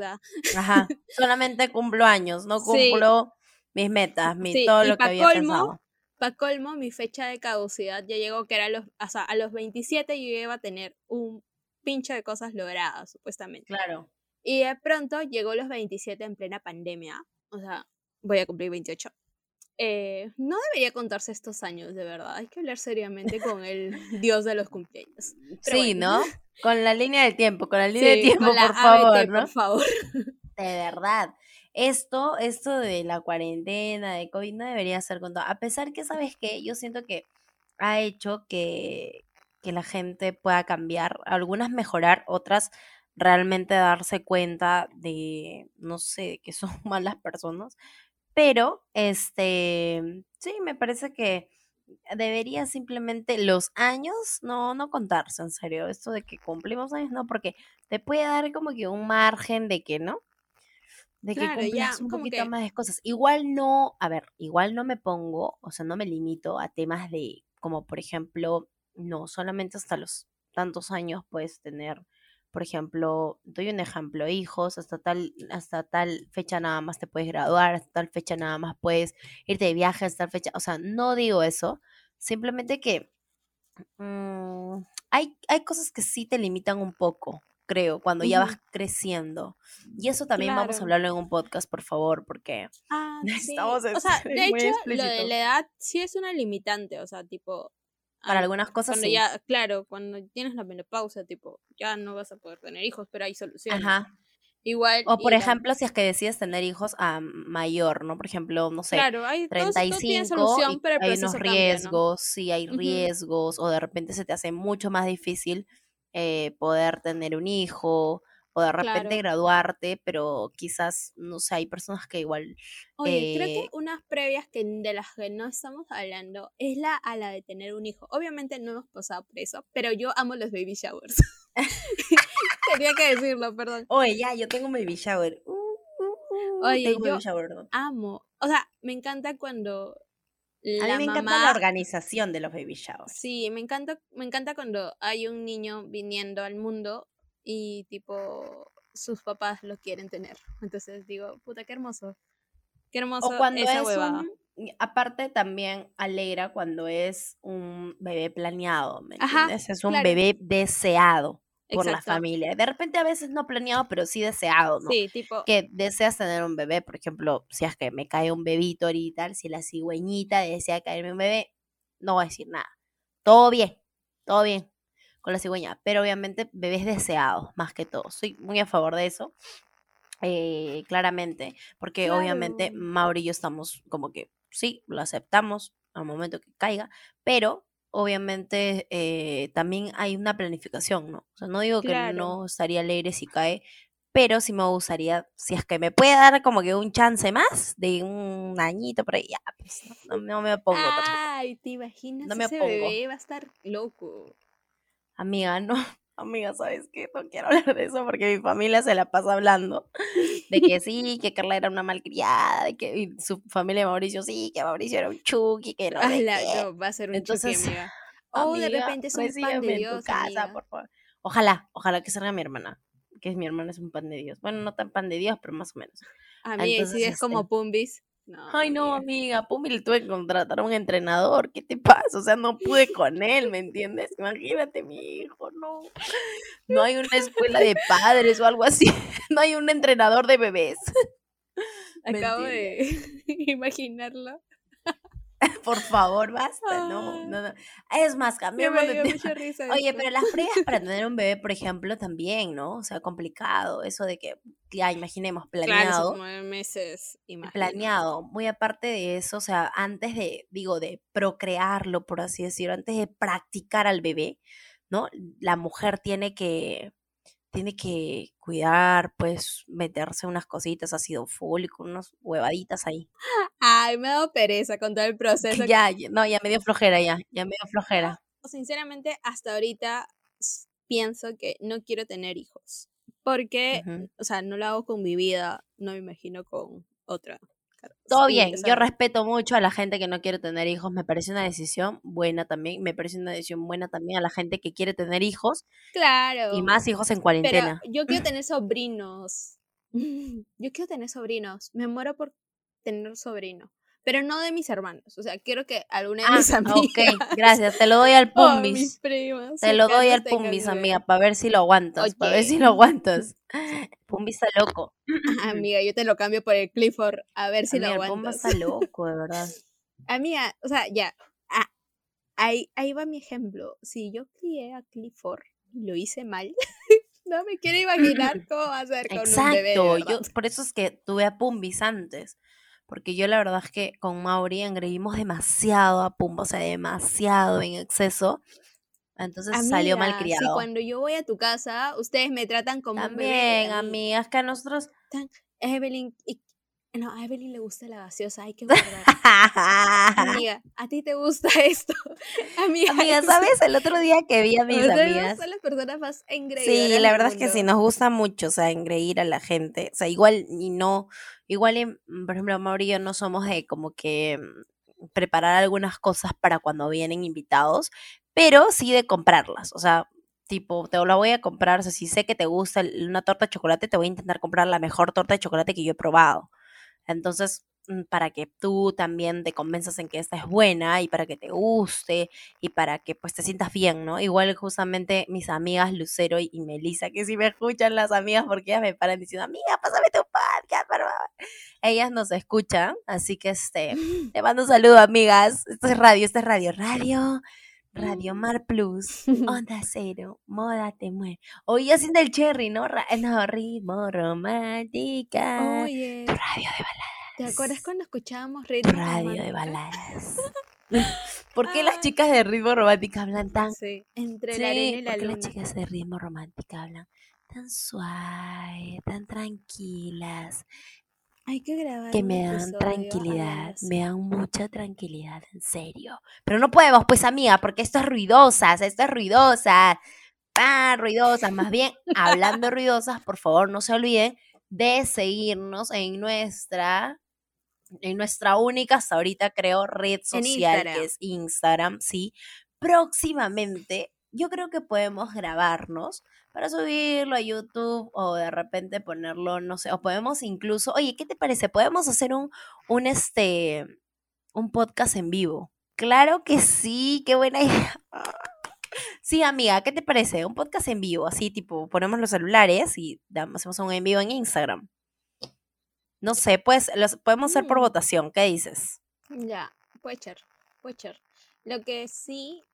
Ajá. *laughs* Solamente cumplo años, no cumplo mis metas, mi, todo lo que había colmo, pensado. Para colmo, mi fecha de caducidad ya llegó que era a los, o sea, a los 27 yo iba a tener un pincho de cosas logradas, supuestamente. Claro. Y de pronto llegó los 27 en plena pandemia, o sea, voy a cumplir 28. Eh, no debería contarse estos años, de verdad. Hay que hablar seriamente con el *laughs* dios de los cumpleaños. sí, ¿no? Con la línea del tiempo, con la línea del tiempo, por favor, ¿no? Por favor. De verdad esto, esto de la cuarentena, de COVID, no debería ser con todo. A pesar que, ¿sabes qué? Yo siento que ha hecho que, que la gente pueda cambiar, algunas mejorar, otras realmente darse cuenta de, no sé, que son *laughs* malas personas. Pero, este, sí, me parece que debería simplemente los años no, no contarse, en serio. Esto de que cumplimos años, no, porque te puede dar como que un margen de que, ¿no? De que claro, un poquito más de cosas. Igual no, a ver, igual no me pongo, o sea, no me limito a temas de, como por ejemplo, no, solamente hasta los tantos años puedes tener, por ejemplo, doy un ejemplo, hijos, hasta tal, hasta tal fecha nada más te puedes graduar, hasta tal fecha nada más puedes irte de viaje, hasta tal fecha, o sea, no digo eso, simplemente que mm, hay, hay cosas que sí te limitan un poco, creo, cuando ya vas creciendo. Y eso también vamos a hablarlo en un podcast, por favor, porque ah, *laughs* estamos O sea, de hecho, lo de la edad sí es una limitante, o sea, tipo... Para algunas cosas sí. Ya, claro, cuando tienes la menopausa, tipo, ya no vas a poder tener hijos, pero hay soluciones. Ajá. Igual. O por ejemplo, si es que decides tener hijos a mayor, ¿no? Por ejemplo, no sé, claro, hay, 35 solución, pero hay unos riesgos, sí hay riesgos, o de repente se te hace mucho más difícil eh, poder tener un hijo o de repente graduarte, pero quizás, no sé, hay personas que igual... Oye, creo que eh unas previas que de las que no estamos hablando es la a la de tener un hijo. Obviamente no hemos pasado por eso, pero yo amo los baby showers. *laughs* Tenía que decirlo, perdón. Oye, ya, yo tengo un baby shower. Uh, uh, uh, Oye, yo amo. O sea, me encanta cuando a mí me encanta la organización de los baby showers. Sí, me encanta, me encanta cuando hay un niño viniendo al mundo y tipo sus papás lo quieren tener. Entonces digo, puta, qué hermoso. Qué hermoso o cuando esa es aparte también alegra cuando es un bebé planeado, ¿me entiendes? es un bebé deseado por la familia. De repente a veces no planeado, pero sí deseado, ¿no? Sí, tipo. Que deseas tener un bebé, por ejemplo, si es que me cae un bebito ahorita, si la cigüeñita desea caerme un bebé, no voy a decir nada. Todo bien, todo bien con la cigüeña, pero obviamente bebés deseados, más que todo. Soy muy a favor de eso. Eh, claramente, porque obviamente Mauri y yo estamos como que sí, lo aceptamos al momento que caiga, pero obviamente eh, también hay una planificación, ¿no? O sea, no digo que no estaría alegre si cae, pero sí me gustaría, si es que me puede dar como que un chance más de un añito por ahí, ya, pues no, me pongo. Ay, te imaginas, no me ese bebé va a estar loco. Amiga, no, Amiga, ¿sabes qué? No quiero *laughs* hablar de eso porque mi familia se la pasa hablando de que sí, que Carla era una malcriada, de que y su familia de Mauricio sí, que Mauricio era un chuki, que no Ala, no, va a ser un Entonces, chuki, amiga. *laughs* O de repente es un pan de en Dios, tu casa, amiga. por favor. Ojalá, ojalá que salga mi hermana, que mi hermana es un pan de Dios. Bueno, no tan pan de Dios, pero más o menos. Y si Entonces, es como este, Pumbis. No, Ay, no, amiga. amiga, Pumi le tuve que contratar a un entrenador. ¿Qué te pasa? O sea, no pude con él, ¿me entiendes? Imagínate, mi hijo, no. No hay una escuela de padres o algo así. *laughs* No hay un entrenador de bebés. *laughs* ¿Me Acabo de *laughs* imaginarlo. *laughs* Por favor, basta. No, no, no. Es más, de tema. risa Oye, pero las *laughs* pruebas para tener un bebé, por ejemplo, también, ¿no? O sea, complicado. Eso de que, ya imaginemos, Claro, planeado. esos nueve meses, imagino. planeado. Muy aparte de eso, o sea, antes de, digo, de procrearlo, por así decirlo, antes de practicar al bebé, ¿no? La mujer tiene que, tiene que cuidar, pues, meterse unas cositas, ácido fólico, unas huevaditas ahí. Ay, me ha dado pereza con todo el *laughs* proceso. Que ya, ya- no, ya me dio flojera, ya, ya me dio flojera. Sinceramente, hasta ahorita pienso que no quiero tener hijos. Porque, Ujú. o sea, no lo hago con mi vida, no me imagino con otra. Todo sí, bien, yo respeto mucho a la gente que no quiere tener hijos, me parece una decisión buena también, me parece una decisión buena también a la gente que quiere tener hijos Claro. y más hijos en Pero cuarentena. yo quiero *laughs* tener sobrinos. *laughs* Yo quiero tener sobrinos. Me muero por tener sobrino. Pero no de mis hermanos. O sea, quiero que alguna de Ah, mis *laughs* amigas ok, gracias. Te lo doy al *laughs* o mis Pumbis. primas Te lo doy al Pumbis, amiga, para ver si lo aguantas. Para ver si lo aguantas. *laughs* Pumbis está loco. Amiga, yo te lo cambio por el Clifford. A ver si Amiga, lo el Pumbis aguantas. está loco, de verdad. Amiga, o sea, ya. ah, ahí, ahí va mi ejemplo. Si yo crié a Clifford y lo hice mal, no me quiero imaginar cómo va a ser con un bebé. Exacto. Por eso es que tuve a Pumbis antes. Porque yo la verdad es que con Mauri engreímos demasiado a Pumba, o sea, demasiado en exceso. Entonces salió Amiga, si malcriado. cuando yo voy a tu casa, ustedes me tratan como un bebé. También, a mí, amigas, que a nosotros. Evelyn, y- no, a Evelyn le gusta la gaseosa, hay que guardar. *laughs* Amiga, ¿a ti te gusta *laughs* esto? Amiga, Amiga, es- ¿sabes? El otro día que vi a mis amigas. son las personas más engreídas Sí, la verdad es que sí, mundo. nos gusta mucho, o sea, engreír a la gente. O sea, igual y no, igual, mm, por ejemplo, Mauri y yo no somos de como que mm, preparar algunas cosas para cuando vienen invitados, pero sí de comprarlas. O sea, tipo, te la voy a comprar, o sea, si sé que te gusta una torta de chocolate, te voy a intentar comprar la mejor torta de chocolate que yo he probado. Entonces, para que tú también te convenzas en que esta es buena y para que te guste y para que pues te sientas bien, ¿no? Igual justamente mis amigas Lucero y, Melissa, que si me escuchan las amigas porque ellas me paran diciendo, amiga, pásame tu podcast, por favor". Ellas nos escuchan, así que este, *laughs* te mando un saludo, amigas. Esto es radio, esto es radio, radio, Radio Mar Plus, *laughs* Onda Cero, Moda Te Mueve. Hoy haciendo el cherry, ¿no? Ra- no, ritmo romántica. Oye, Radio de ¿te acuerdas cuando escuchábamos ritmo Radio de baladas. *laughs* ¿Por qué las chicas de ritmo romántica hablan tan... Sí, entre Sí, la arena y la ¿por qué luna. las chicas de ritmo romántica hablan tan suave, tan tranquilas, Hay que grabar que me dan tranquilidad, me dan mucha tranquilidad, en serio. Pero no podemos, pues amiga, porque esto es ruidosas, esto es ruidosas, ah, ruidosas, más bien, hablando ruidosas, por favor, no se olviden de seguirnos en nuestra en nuestra única hasta ahorita creo red social que es Instagram, sí. Próximamente yo creo que podemos grabarnos para subirlo a YouTube o de repente ponerlo, no sé, o podemos incluso, oye, ¿qué te parece? Podemos hacer un un este un podcast en vivo. Claro que sí, qué buena idea. *laughs* Sí, amiga, ¿qué te parece? Un podcast en vivo, así tipo, ponemos los celulares y damos- hacemos un en vivo en Instagram. No sé, pues los podemos hacer por Mm. votación, ¿qué dices? Ya, puede ser, puede ser. Lo que sí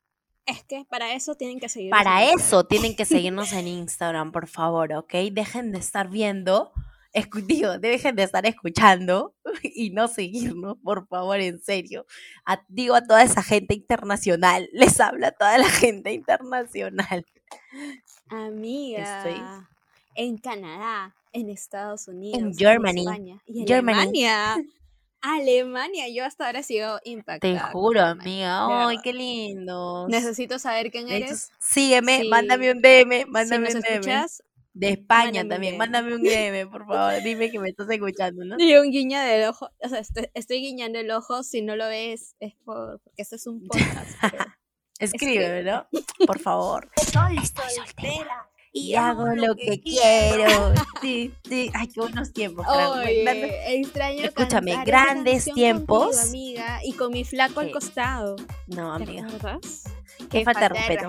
es que para eso tienen que seguir. Para eso tienen que *laughs* seguirnos en Instagram, por favor, ¿ok? Dejen de estar viendo, escu- *laughs* digo, dejen de estar escuchando *laughs* y no seguirnos, por favor, en serio. A- digo a toda esa gente internacional, les habla a toda la gente internacional. Amiga, en Canadá, en Estados Unidos, Germany, España y en Germany. Alemania. *laughs* Alemania, yo hasta ahora sigo impactada. Te juro, amiga. Ay, qué lindo. Necesito saber quién eres. sígueme, Si- mándame un DM, Si mándame nos un DM. escuchas, De España mándame también, DM. mándame un DM, por *laughs* favor. Dime que me estás escuchando, ¿no? y un guiño del ojo. O sea, estoy, estoy guiñando el ojo. Si no lo ves, es por, porque este es un *laughs* podcast. pero- Escríbeme, ¿no? Por favor. Estoy soltera Y hago lo que quiero. *laughs* Sí, sí. Ay, qué buenos tiempos. Oye, extraño Escúchame, grandes tiempos. contigo, amiga, y con mi flaco al costado. No, ¿Te amiga. Qué falta de respeto.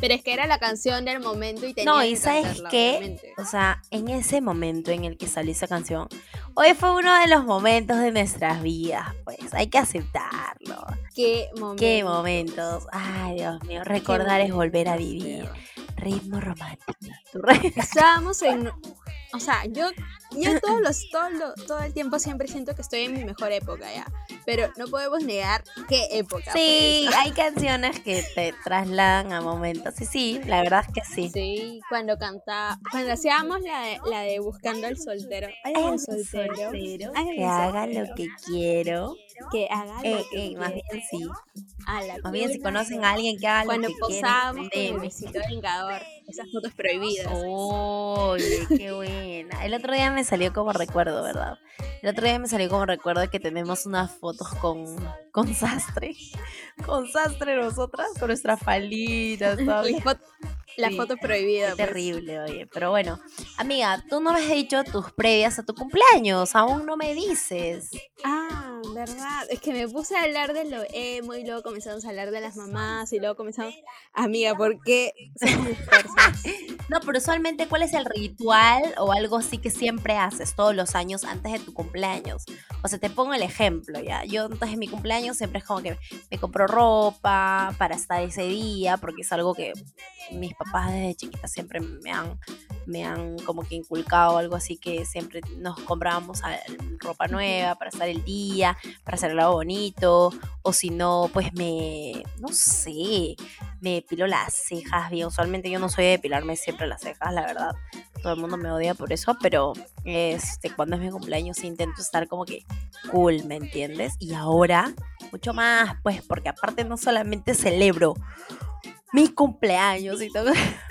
Pero es que era la canción del momento y tenía No, que y ¿sabes qué? O sea, en ese momento en el que salió esa canción, hoy fue uno de los momentos de nuestras vidas, pues hay que aceptarlo. Qué momento. Qué momentos. Ay, Dios mío, recordar es volver a vivir. Ritmo romántico. Tu re- *laughs* Estábamos en. O sea, yo, yo todos los, todo, lo- todo el tiempo siempre siento que estoy en mi mejor época ya. Pero no podemos negar qué época. Sí, fue esa. *laughs* hay canciones que te trasladan a momentos. Sí, sí, la verdad es que sí. Sí, cuando cantaba, cuando hacíamos la de, la de Buscando al soltero. Ay, el soltero. soltero Ay, que haga soltero. lo que quiero. Que haga lo Eh, que eh, más quiera. bien sí. A la Más bien si conocen no. a alguien que haga Cuando lo que quiere. posábamos con el vengador. Esas fotos prohibidas. Oye, qué buena. El otro día me salió como recuerdo, ¿verdad? El otro día me salió como recuerdo que tenemos unas fotos con, con sastre. *laughs* Con sastre nosotras, con nuestras falitas, *laughs* la Sí, foto prohibida. Qué pues. terrible, oye. Pero bueno, amiga, tú no me has dicho tus previas a tu cumpleaños. Aún no me dices. Ah, verdad. Es que me puse a hablar de lo emo y luego comenzamos a hablar de las mamás y luego comenzamos. Amiga, ¿por qué somos? *laughs* No, pero usualmente, ¿cuál es el ritual o algo así que siempre haces todos los años antes de tu cumpleaños? O sea, te pongo el ejemplo, ¿ya? Yo de mi cumpleaños siempre es como que me compro ropa para estar ese día, porque es algo que mis papás desde chiquita siempre me han, me han como que inculcado algo así que siempre nos comprábamos a- ropa nueva para estar el día, para hacer algo bonito, o si no, pues me, no sé, me depilo las cejas bien. Usualmente yo no soy de depilarme siempre las cejas, la verdad. Todo el mundo me odia por eso, pero este, cuando es mi cumpleaños intento estar como que cool, ¿me entiendes? Y ahora, mucho más, pues, porque aparte no solamente celebro mi cumpleaños y todo. *laughs*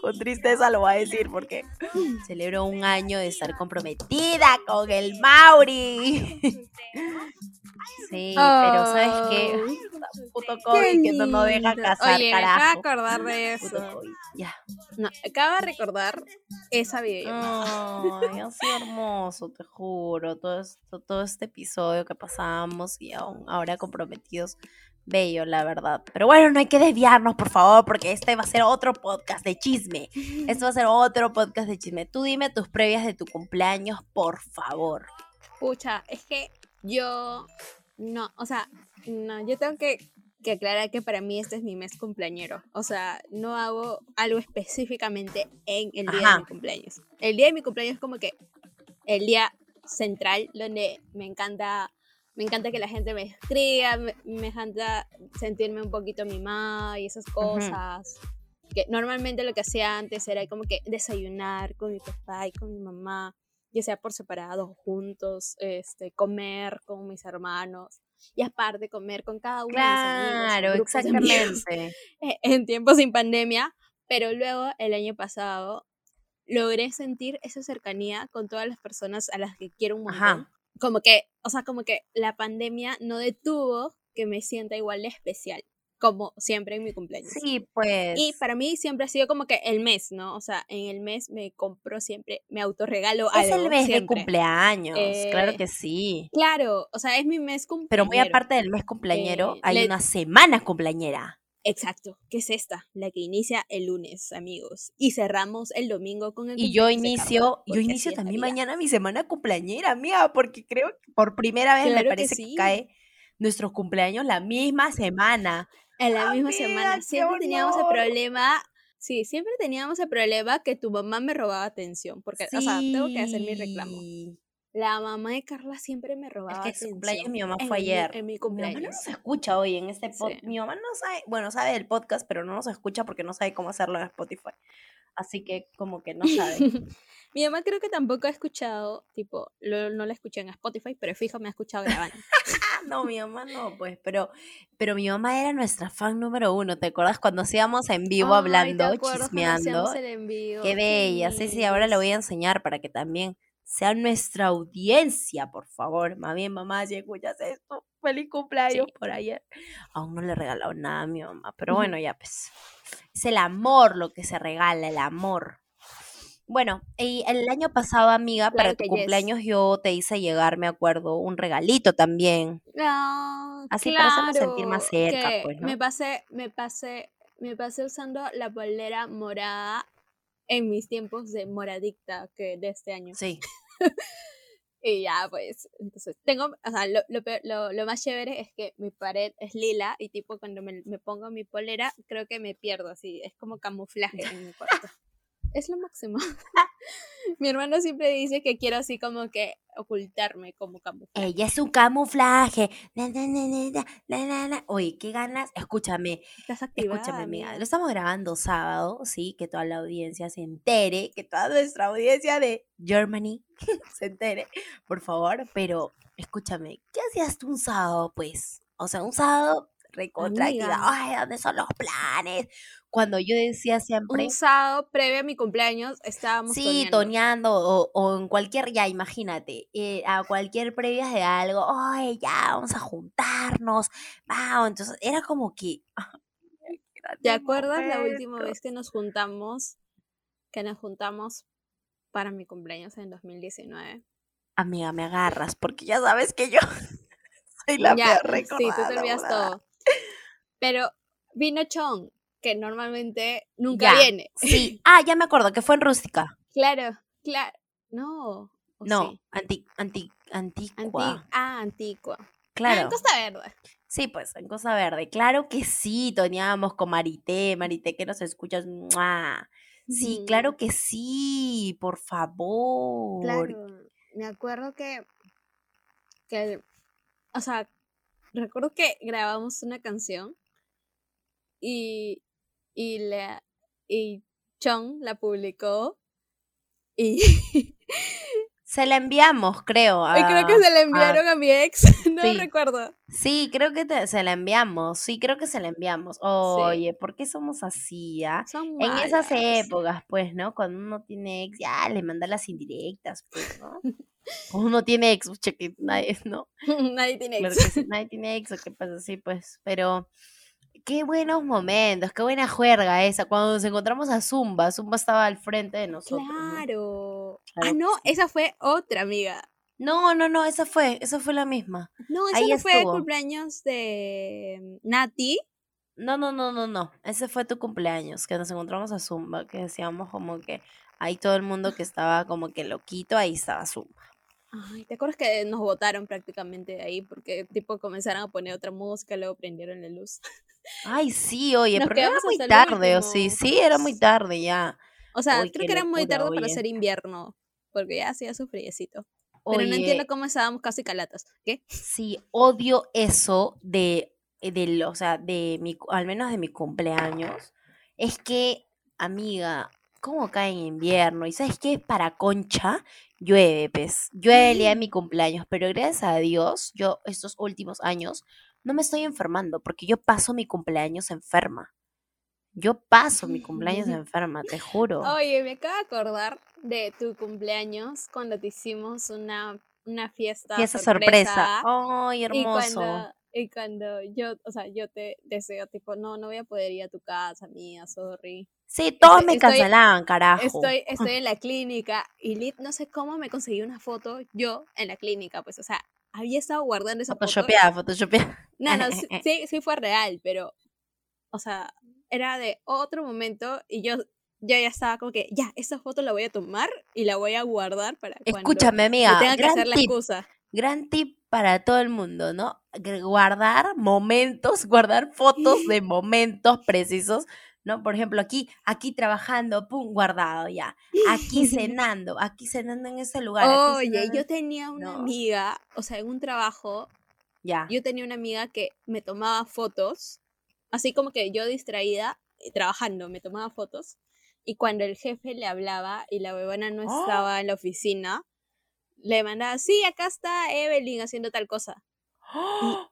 Con tristeza lo voy a decir porque celebro un año de estar comprometida con el Mauri. *laughs* Sí, pero ¿sabes qué? Puto COVID que no nos deja casar, Oye, me acabo de carajo. acordar de Puto eso. Ya. No, acabo de recordar esa videollamada. Ay, ha sido hermoso, te juro. Todo, esto, todo este episodio que pasamos y aún ahora comprometidos. Bello, la verdad. Pero bueno, no hay que desviarnos, por favor, porque este va a ser otro podcast de chisme. Esto va a ser otro podcast de chisme. Tú dime tus previas de tu cumpleaños, por favor. Pucha, es que yo no, o sea, no, yo tengo que, que aclarar que para mí este es mi mes cumpleañero. O sea, no hago algo específicamente en el día Ajá. de mi cumpleaños. El día de mi cumpleaños es como que el día central donde me encanta, me encanta que la gente me escriba, me, me encanta sentirme un poquito mimada y esas cosas. Que normalmente lo que hacía antes era como que desayunar con mi papá y con mi mamá ya sea por separado o juntos, este, comer con mis hermanos y aparte comer con cada uno de mis amigos, Claro, grupos de amigos, exactamente. *laughs* en tiempos sin pandemia, pero luego el año pasado logré sentir esa cercanía con todas las personas a las que quiero un montón. Ajá. Como que, o sea, como que la pandemia no detuvo que me sienta igual de especial, como siempre en mi cumpleaños. Sí, pues. Y para mí siempre ha sido como que el mes, ¿no? O sea, en el mes me compro siempre, me autorregalo es algo. el mes de cumpleaños, claro Eh, que sí. Claro, o sea, es mi mes cumpleañero. Pero muy aparte del mes cumpleañero, eh, hay le- una semana cumpleañera. Exacto, que es esta, la que inicia el lunes, amigos. Y cerramos el domingo con el Y yo inicio, yo inicio también mañana mi semana cumpleañera, amiga, porque creo que por primera vez Claro me parece que, sí. cae nuestro cumpleaños la misma semana. En la misma Amiga, semana. Siempre teníamos el problema. Sí, siempre teníamos el problema que tu mamá me robaba atención. Porque, o sea, tengo que hacer mi reclamo. La mamá de Carla siempre me Es robaba que su cumpleaños mi mamá en fue mi- ayer. En mi Mi mamá no cumpleaños. se escucha hoy en este Sí. podcast. Mi mamá no sabe, bueno, sabe del podcast, pero no nos escucha porque no sabe cómo hacerlo en Spotify. Así que como que no sabe. *laughs* mi mamá creo que tampoco ha escuchado, tipo, lo- no la escuché en Spotify, pero fijo me ha escuchado grabando. *laughs* No, mi mamá no, pues, pero, pero mi mamá era nuestra fan número uno. ¿Te acuerdas cuando hacíamos en vivo Ay, ¿te hablando, chismeando? el en vivo? Qué bella. Sí, sí, ahora le voy a enseñar para que también sea nuestra audiencia, por favor. Más bien, mamá, si escuchas esto, feliz cumpleaños Sí. por ayer. Aún no le he regalado nada a mi mamá, pero bueno, ya pues. Es el amor lo que se regala, el amor. Bueno, y el año pasado, amiga, para tu yes. cumpleaños yo te hice llegar, me acuerdo, un regalito también. Ah, Así para hacernos sentir más cerca, pues, ¿no? Me pasé, me pasé, me pasé usando la polera morada en mis tiempos de moradicta que de este año. Sí. *laughs* Y ya, pues, entonces, tengo, o sea, lo, lo, peor- lo- lo más chévere es que mi pared es lila y tipo cuando me, me pongo mi polera, creo que me pierdo así, es como camuflaje en mi cuarto. Es lo máximo. *laughs* mi hermano siempre dice que quiero así como que ocultarme como camuflaje. Ella es un camuflaje. Na, na, na, na, na, na, na, na. Oye, qué ganas. Escúchame, Estás escúchame, amiga. Lo estamos grabando sábado, sí, que toda la audiencia se entere, que toda nuestra audiencia de Germany *laughs* se entere, por favor. Pero, escúchame, ¿qué hacías tú un sábado, pues? O sea, un sábado Amiga. Ay, ¿dónde son los planes? Cuando yo decía siempre. Un sábado previo a mi cumpleaños estábamos Sí, toneando. toneando o, o en cualquier, ya imagínate, eh, a cualquier previa de algo, oye, ya, vamos a juntarnos, vamos, entonces era como que... ¿Te acuerdas la última vez que nos juntamos? Que nos juntamos para mi cumpleaños en 2019. Amiga, me agarras, porque ya sabes que yo *laughs* soy la ya, peor sí, tú te recordada, olvidas todo. Pero vino Chong, que normalmente nunca Ya, viene. Sí, *laughs* ah, ya me acuerdo, que fue en Rústica. Claro, claro. No. ¿o No, sí? anti, anti, Anti- antigua. ah, Antigua. Ah, Claro. en Costa Verde. Sí, pues, en Cosa Verde. Claro que sí, toneábamos con Marité, Marité que nos escuchas. ¡mua! Sí, claro que sí, por favor. Claro, me acuerdo que, que, o sea, recuerdo que grabamos una canción y, y, la, y Chong la publicó y, *laughs* Se la enviamos, creo. y creo que a- se la enviaron a mi ex, *laughs* no sí. recuerdo. Sí, creo que te- se la enviamos. Sí, creo que se la enviamos. Oye, ¿por qué somos así, ah? Son En esas épocas, pues, ¿no? Cuando uno tiene ex, ya le manda las indirectas, pues, ¿no? *laughs* Cuando uno tiene ex, pucha, que nadie, ¿no? Nadie tiene ex. sí, nadie tiene ex, ¿o qué pasa? Sí, pues, pero qué buenos momentos, qué buena juerga esa. Cuando nos encontramos a Zumba, Zumba estaba al frente de nosotros. ¿no? Claro. Ah, no, esa fue otra amiga. No, no, no, esa fue, esa fue la misma. No, esa Ahí no fue el cumpleaños de Nati. No, no, no, no, no. Ese fue tu cumpleaños, que nos encontramos a Zumba, que decíamos como que ahí todo el mundo que estaba como que loquito, ahí estaba Zumba. Ay, ¿te acuerdas que nos votaron prácticamente de ahí? Porque tipo comenzaron a poner otra música, luego prendieron la luz. *laughs* Ay, sí, oye, Nos pero era muy tarde, o sí, sí, era muy tarde ya. O sea, Uy, creo que era muy tarde para ser invierno, porque ya hacía su friecito. Pero no entiendo cómo estábamos casi calatas. ¿Qué? Sí, odio eso de, eh, del, o sea, de mi, al menos de mi cumpleaños. Es que, amiga, ¿cómo cae en invierno? Y sabes qué, para concha, llueve, pues. Llueve el día de *laughs* mi cumpleaños, pero gracias a Dios, yo estos últimos años no me estoy enfermando, porque yo paso mi cumpleaños enferma. Yo paso mi cumpleaños *laughs* enferma, te juro. Oye, me acabo de acordar de tu cumpleaños cuando te hicimos una, una fiesta, Fiesta sorpresa. Ay, Y hermoso. cuando, y cuando yo, o sea, yo te deseo, tipo, no, no voy a poder ir a tu casa, mía, sorry. Sí, todos me cancelaban, carajo. Estoy, estoy *laughs* en la clínica y Lit, no sé cómo me conseguí una foto yo en la clínica, pues, o sea, había estado guardando esa foto. Photoshopeada, photoshopeada. *laughs* No, no, *laughs* sí, sí, fue real, pero, o sea, era de otro momento y yo, yo ya estaba como que, ya, esa foto la voy a tomar y la voy a guardar para cuando Escúchame, me amiga. tenga que gran hacer la tip, excusa. gran tip para todo el mundo, ¿no? Guardar momentos, *laughs* guardar fotos de momentos precisos ¿no? Por ejemplo, aquí, aquí trabajando, pum, guardado ya. Aquí *laughs* cenando, aquí cenando en ese lugar. Oye, yo tenía una amiga, o sea, en un trabajo, ya. yo tenía una amiga que me tomaba fotos, así como que yo distraída, eh, trabajando, me tomaba fotos, y cuando el jefe le hablaba y la huevona no ¡Oh! estaba en la oficina, le mandaba, sí, acá está Evelyn haciendo tal cosa. ¡Oh!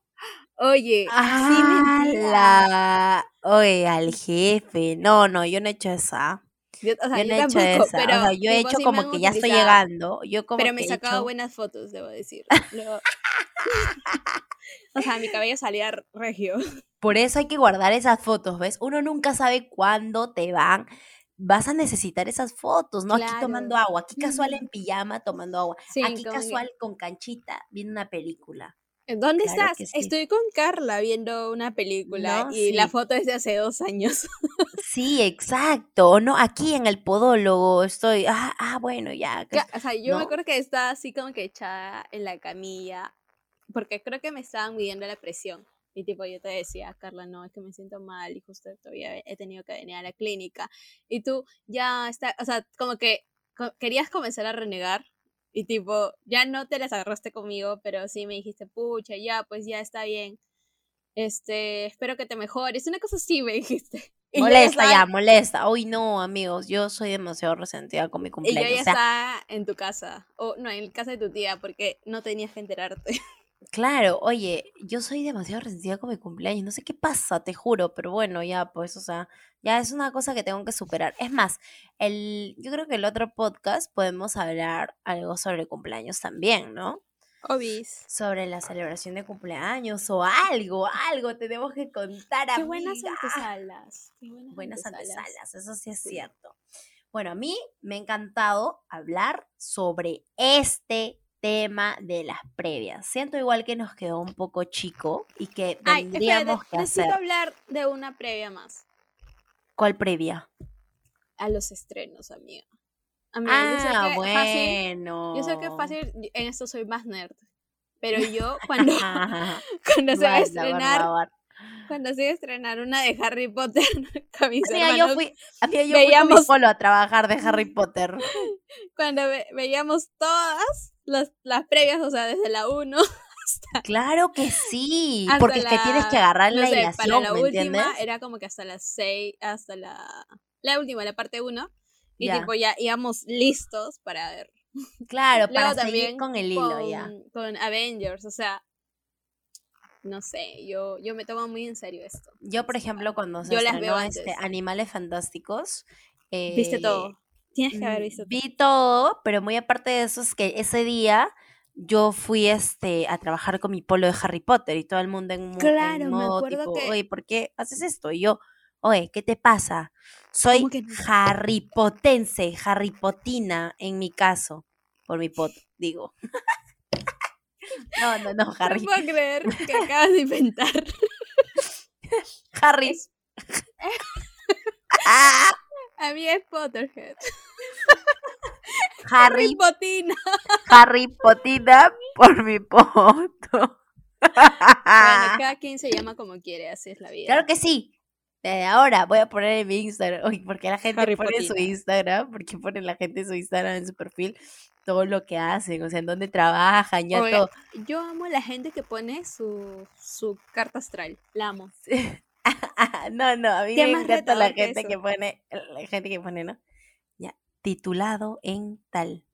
Oye, la... Oye, al jefe. No, no, yo no he hecho esa. Yo, o sea, yo, no he hecho esa. Pero, o sea, yo he hecho como que ya estoy llegando. Yo como pero me he sacaba buenas fotos, debo decir. *laughs* o sea, mi cabello salía regio. Por eso hay que guardar esas fotos, ¿ves? Uno nunca sabe cuándo te van vas a necesitar esas fotos, ¿no? Aquí tomando agua, aquí casual *laughs* en pijama tomando agua, aquí casual con canchita viendo una película. ¿Dónde estás? Estoy con Carla viendo una película y la foto es de hace dos años. *laughs* sí, exacto. No, aquí en el podólogo estoy. Ah, ah bueno, ya. O sea, yo me acuerdo que estaba así como que echada en la camilla porque creo que me estaban midiendo la presión. Y tipo, yo te decía, Carla, no, es que me siento mal y justo todavía he tenido que venir a la clínica. Y tú ya está, o sea, como que querías comenzar a renegar y tipo, ya no te las agarraste conmigo, pero sí me dijiste, pucha, ya, pues ya está bien. Este, espero que te mejores. Una cosa así me dijiste. *laughs* molesta ya, molesta. Uy, no, amigos, yo soy demasiado resentida con mi cumpleaños. Y yo ya está en tu casa, o no, en casa de tu tía, porque no tenías que enterarte. *laughs* Claro, oye, yo soy demasiado resentida con mi cumpleaños, no sé qué pasa, te juro, pero bueno, ya pues, o sea, ya es una cosa que tengo que superar. Es más, el, yo creo que el otro podcast podemos hablar algo sobre cumpleaños también, ¿no? Obis. Sobre la celebración de cumpleaños o algo, algo tenemos que contar. Qué buenas antesalas. Qué buenas, buenas antesalas, eso sí es cierto. Bueno, a mí me ha encantado hablar sobre este tema de las previas. Siento igual que nos quedó un poco chico y que tendríamos que hacer. Necesito hablar de una previa más. ¿Cuál previa? A los estrenos, amiga. ah, bueno. yo sé que es fácil, en esto soy más nerd. Pero yo cuando, *laughs* *laughs* cuando se va a estrenar, cuando se iba a estrenar una de Harry Potter *laughs* con mis yo fui, yo veíamos, fui a trabajar de Harry *laughs* Potter. Cuando veíamos todas las, las previas, o sea, desde la 1 *laughs* hasta... Claro que sí, porque es que tienes que agarrar la sé, para la última era como que hasta las 6, hasta la... La última, la parte 1. Y tipo ya íbamos listos para ver. Claro, para seguir con el hilo ya. Con Avengers, o sea, no sé, yo, yo me tomo muy en serio esto. Yo, por ejemplo, cuando se yo las veo este, Animales Fantásticos... Viste todo. Eh, Tienes que haber visto todo. Vi todo, pero muy aparte de eso es que ese día yo fui este a trabajar con mi polo de Harry Potter y todo el mundo en, un modo tipo, oye, ¿por qué haces esto? Y yo, oye, ¿qué te pasa? Soy Harry Potense, Harry Potina en mi caso, por mi pot, digo. *laughs* No, no, no, Harry. No puedo creer que acabas de inventar. *laughs* Harry. A mí es Potterhead. *laughs* Harry, Potina. Harry Potina por mi poto. bueno, cada *laughs* quien se llama como quiere, así es la vida. Claro que sí. Desde ahora voy a poner en mi Instagram. Uy, porque la gente pone su Instagram, porque pone la gente su Instagram en su perfil todo lo que hacen, o sea, en dónde trabajan, ya todo. Yo amo a la gente que pone su, su carta astral, la amo. *laughs* no, no, a mí me encanta la gente que, pone, la gente que pone, ¿no? Ya, titulado en tal.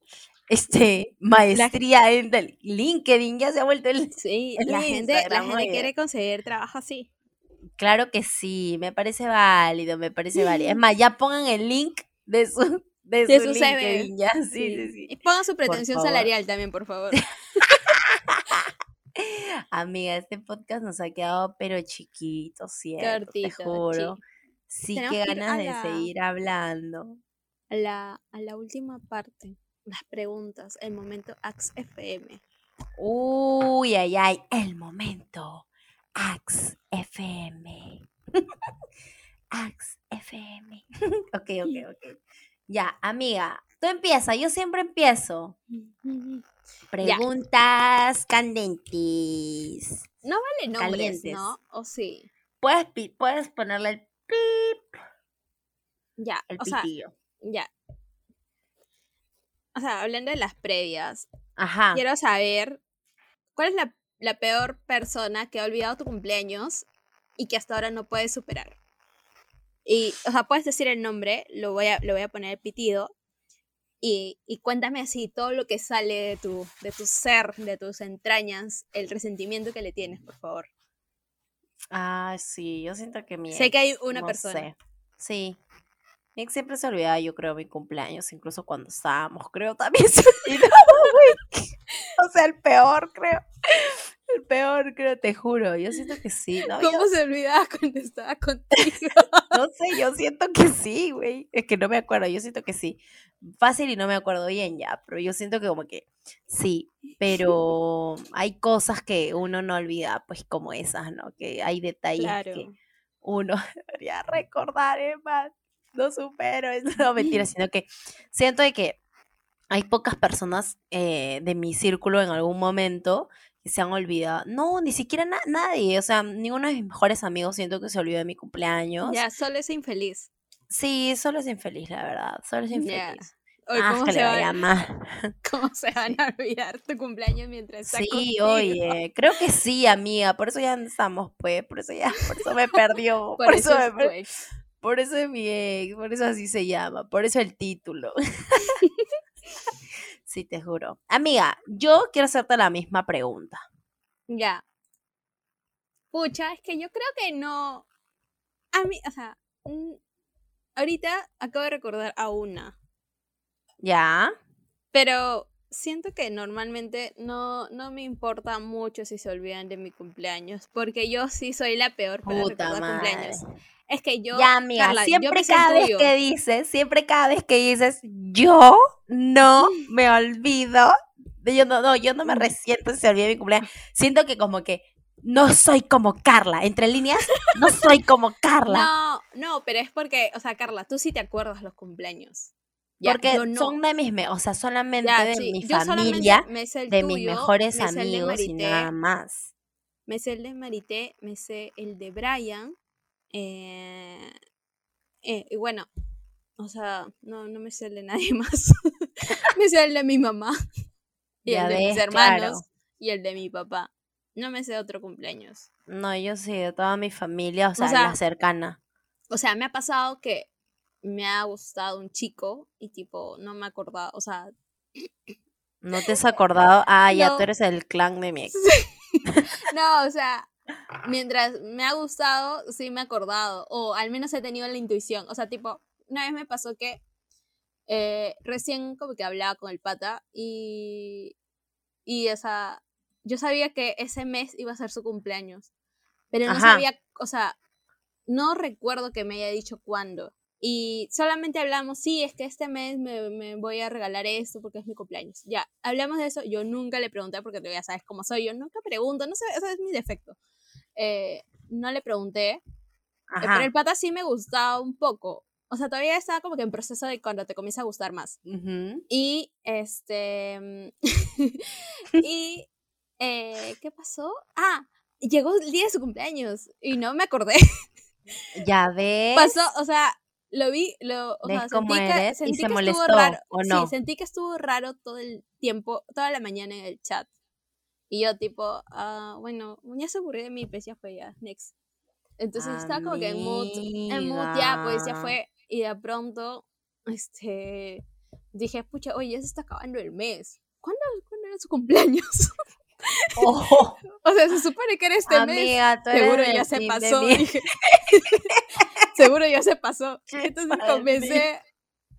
Este, maestría en tal. LinkedIn ya se ha vuelto el. Sí, la, gente, la gente quiere conseguir trabajo así. Claro que sí, me parece válido, me parece válido. Es más, ya pongan el link de su de, su, LinkedIn, ya. *laughs* Sí, sí, sí. Y pongan su pretensión salarial también, por favor. *laughs* Amiga, este podcast nos ha quedado pero chiquito, cierto, te juro. Sí que ganas de seguir hablando. A la, a la última parte, las preguntas, el momento Ax FM. Uy, ay, ay, el momento Ax FM. Ax FM. ok, ok, ok. Ya, amiga, tú empieza, yo siempre empiezo. *laughs* Preguntas candentes. No vale nombres, ¿no? ¿O sí? Puedes, puedes ponerle el pip. Ya, el o sea, pitillo. ya. O sea, hablando de las previas, Ajá. quiero saber cuál es la, la peor persona que ha olvidado tu cumpleaños y que hasta ahora no puedes superar. Y, o sea, puedes decir el nombre, lo voy a, lo voy a poner pitido. Y, y cuéntame así todo lo que sale de tu, de tu ser, de tus entrañas, el resentimiento que le tienes, por favor. Ah, sí, yo siento que mi Sé que hay una no persona. sé. Sí. Mi ex siempre se olvidaba, yo creo, mi cumpleaños, incluso cuando estábamos, creo, también se *laughs* olvidaba, güey. O sea, el peor, creo. El peor, creo, te juro. Yo siento que sí, ¿no? Yo- ¿Cómo se olvidaba cuando estaba contigo? No sé, yo siento que sí, güey. Es que no me acuerdo, yo siento que sí. Fácil y no me acuerdo bien ya, pero yo siento que como que sí, pero hay cosas que uno no olvida, pues como esas, ¿no? Que hay detalles Claro. que uno *laughs* debería recordar, es más, no supero eso, *laughs* no mentira, sino que siento de que hay pocas personas eh, de mi círculo en algún momento se han olvidado. No, ni siquiera na- nadie, o sea, ninguno de mis mejores amigos siento que se olvidó de mi cumpleaños. Ya, solo es infeliz. Sí, solo es infeliz, la verdad, solo es infeliz. Oye, Ah, ¿cómo, se le va- vaya mal. *laughs* ¿Cómo se van a olvidar tu cumpleaños mientras está Sí, contigo? oye, creo que sí, amiga, por eso ya estamos, pues, por eso ya, por eso me perdió, *laughs* Por, por, eso, eso, es me por eso es mi ex, por eso así se llama, por eso el título. *laughs* Sí, te juro. Amiga, yo quiero hacerte la misma pregunta. Ya. Pucha, es que yo creo que no. A mí, o sea, ahorita acabo de recordar a una. ¿Ya? Pero siento que normalmente no, no me importa mucho si se olvidan de mi cumpleaños. Porque yo sí soy la peor para Puta recordar madre. cumpleaños. Es que yo. ya, amiga, Carla, siempre cada vez que dices, siempre cada vez que dices, yo no *laughs* me olvido, yo no, no, yo no me resiento si se olvida mi cumpleaños. Siento que como que no soy como Carla, entre líneas, no soy como Carla. No, no, pero es porque, o sea, Carla, tú sí te acuerdas los cumpleaños. Ya, porque no. son de mis, me- o sea, solamente Ya, de sí, mi yo familia, me sé el de tuyo, mis mejores me amigos y nada más. Me sé el de Marité, me sé el de Brian. Eh, eh, y bueno, o sea, no, no me sé el de nadie *laughs* más. me sé el de mi mamá. Y Ya el de mis hermanos. claro. Y el de mi papá. No me sé otro cumpleaños. No, yo sí, de toda mi familia, o sea, sea, la cercana. O sea, me ha pasado que me ha gustado un chico y tipo, no me acordaba, o sea, ¿No te has acordado? Ah, ya tú eres el clan de mi ex. *laughs* no, o sea, mientras me ha gustado, sí me he acordado, o al menos he tenido la intuición, o sea, tipo, una vez me pasó que eh, recién como que hablaba con el pata y, y, o sea, yo sabía que ese mes iba a ser su cumpleaños, pero no Ajá. sabía, o sea, no recuerdo que me haya dicho cuándo. Y solamente hablamos, sí, es que este mes me, me voy a regalar esto porque es mi cumpleaños. Ya, hablamos de eso. Yo nunca le pregunté porque tú ya sabes cómo soy. Yo nunca pregunto, no sé, ese es mi defecto. Eh, no le pregunté, eh, Ajá. pero el pata sí me gustaba un poco. O sea, todavía estaba como que en proceso de cuando te comienza a gustar más. Y este. *laughs* *laughs* y. eh, ¿Qué pasó? Ah, llegó el día de su cumpleaños y no me acordé. Ya *laughs* ves. Pasó, o sea, lo vi, lo, o ¿Ves sea, cómo sentí que, eres? Y sentí se que estuvo molestó, raro. ¿o no? Sí, sentí que estuvo raro todo el tiempo, toda la mañana en el chat. Y yo tipo, ah, bueno, ya se aburrió de mí, pues ya fue ya, next. Entonces estaba como que en mood, en mood ya, pues ya fue. Y de pronto, este, dije, pucha, oye, ya se está acabando el mes. ¿Cuándo, ¿cuándo era su cumpleaños? *laughs* Oh, o sea, se supone que era este mes. amiga, *laughs* Seguro ya se pasó. dije. Seguro ya se pasó. Entonces comencé,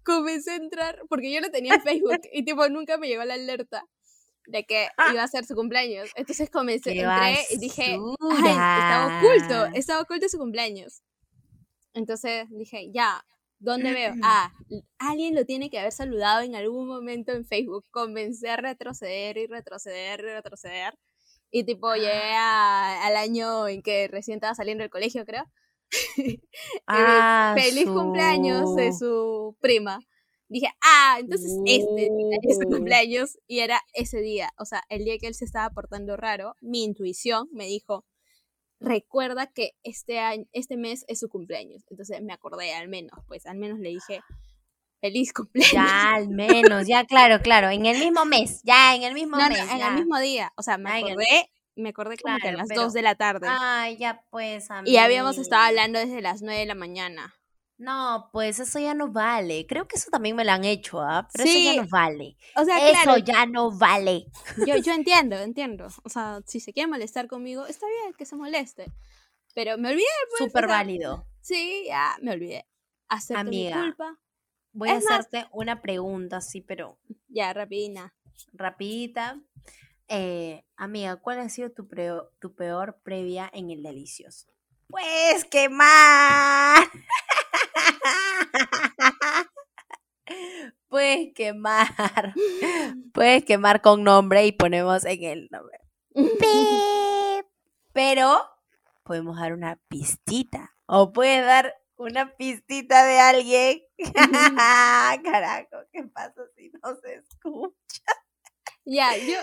comencé a entrar, porque yo no tenía Facebook y tipo nunca me llegó la alerta de que iba a ser su cumpleaños. Entonces comencé, entré y dije, ay, estaba oculto, basura. estaba oculto su cumpleaños. Entonces dije, ya, ¿dónde veo? Ah, alguien lo tiene que haber saludado en algún momento en Facebook. Comencé a retroceder y retroceder y retroceder. Y tipo llegué a- al año en que recién estaba saliendo del colegio, creo. *laughs* Ah, feliz cumpleaños de su- su prima. Dije, ah, entonces este día es su Uh. cumpleaños y era ese día. O sea, el día que él se estaba portando raro, mi intuición me dijo, recuerda que este año, este mes es su cumpleaños. Entonces me acordé al menos, pues al menos le dije feliz cumpleaños. Ya, al menos, ya, claro, claro, en el mismo mes, ya, en el mismo No, no, mes. en ya. el mismo día. O sea, me el- acordé, me acordé como que a Claro, las pero- 2 de la tarde. Ay, ya pues, y habíamos estado hablando desde las 9 de la mañana. No, pues eso ya no vale. Creo que eso también me lo han hecho, ¿ah? Pero eso ya no vale. O sea, Eso claro, ya no vale. yo, yo *laughs* entiendo, entiendo. O sea, si se quiere molestar conmigo, está bien que se moleste. Pero me olvidé, pues. Súper o sea, válido. Sí, ya, me olvidé. Acepto mi Amiga. culpa. Voy a más- hacerte una pregunta, sí, pero Ya, rapidina. rapidita. Eh, amiga, ¿cuál ha sido tu, tu peor previa en el delicioso? Pues quemar. *laughs* *laughs* Puedes quemar. Puedes quemar con nombre y ponemos en el nombre. *laughs* Pero podemos dar una pistita. O puedes dar una pistita de alguien. *laughs* Carajo, ¿qué pasa si no se escucha? Ya, yo,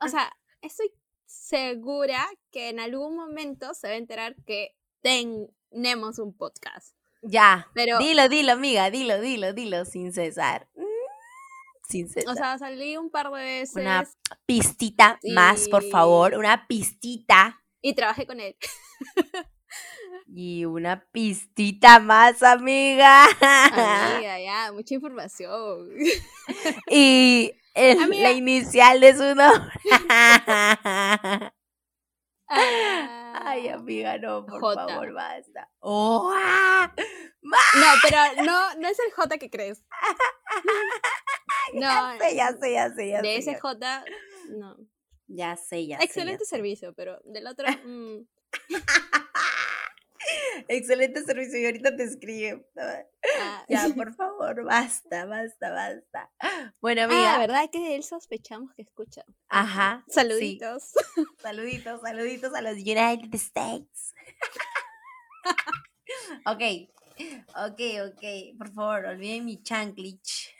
o sea, estoy segura que en algún momento se va a enterar que tenemos un podcast. Ya. Pero, Dilo, dilo, amiga, dilo, dilo, dilo, sin cesar. Mm, Sin cesar. o sea, salí un par de veces una pistita más, por favor. Una pistita. y trabajé con él. *laughs* Y una pistita más, amiga. *laughs* Amiga, ya, mucha información. y el- la inicial de su nombre. *laughs* Ay, Ah. amiga, no, por Jota. favor, basta. ¡Oh! ah! No, pero no, no es el J que crees. *laughs* No, Ya sé, ya sé, ya sé, ya de sé, ese ya- J, no. Ya sé, ya sé, Excelente sé. servicio, pero del otro, *laughs* mm, *laughs* *laughs* Excelente servicio y ahorita te escribe. ah. Ya, por favor, basta, basta, basta. Bueno, Ah, amiga. ¿verdad que de él sospechamos que escucha? Ajá. sí. Saluditos. *laughs* Saluditos, saluditos a los United States. *laughs* ok, ok, ok. Por favor, olviden mi chanclich.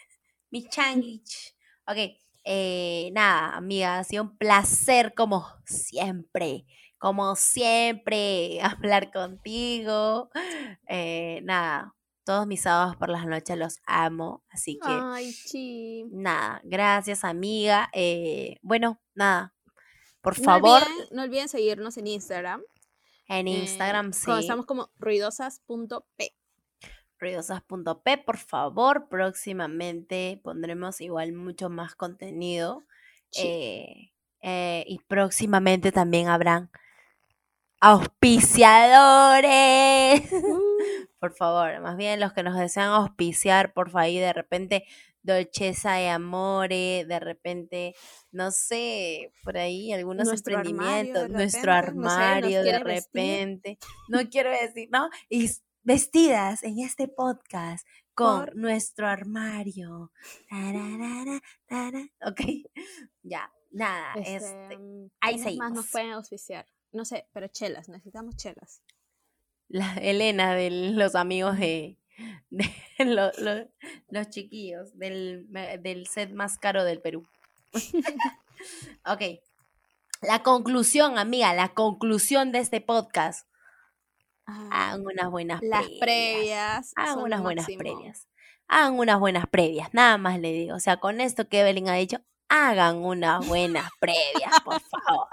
Mi chanclich. Ok, eh, nada, amiga, ha sido un placer como siempre. Como siempre, *laughs* hablar contigo. Eh, nada, todos mis sábados por las noches los amo. Así que, Ay, chi. nada, gracias, amiga. Eh, bueno, nada. Por No favor, olviden, no olviden seguirnos en Instagram. en eh, Instagram, sí. cuando Estamos como ruidosas.p. ruidosas.p, por favor. Próximamente pondremos igual mucho más contenido. Sí. eh, eh, y próximamente también habrán auspiciadores. *laughs* por favor, más bien los que nos desean auspiciar, por favor, y de repente Dolceza y Amore, de repente, no sé, por ahí algunos Nuestro armario, emprendimientos, nuestro no sé, armario, de vestir. repente, no quiero decir, ¿no? Y vestidas en este podcast con Por- nuestro armario. Tararara, tara. Ok, *laughs* ya, nada, Este, este, mm, ahí ¿quiénes más nos seguimos. pueden auspiciar? No sé, pero chelas, necesitamos chelas. la Elena de los amigos de, de *laughs* lo- lo- los chiquillos del, del set más caro del Perú. *laughs* ok. La conclusión, amiga, la conclusión de este podcast. Ah, Hagan unas buenas las previas. Hagan unas buenas previas. Hagan unas buenas previas. Nada más le digo. O sea, con esto que Evelyn ha dicho, hagan unas buenas previas, por favor.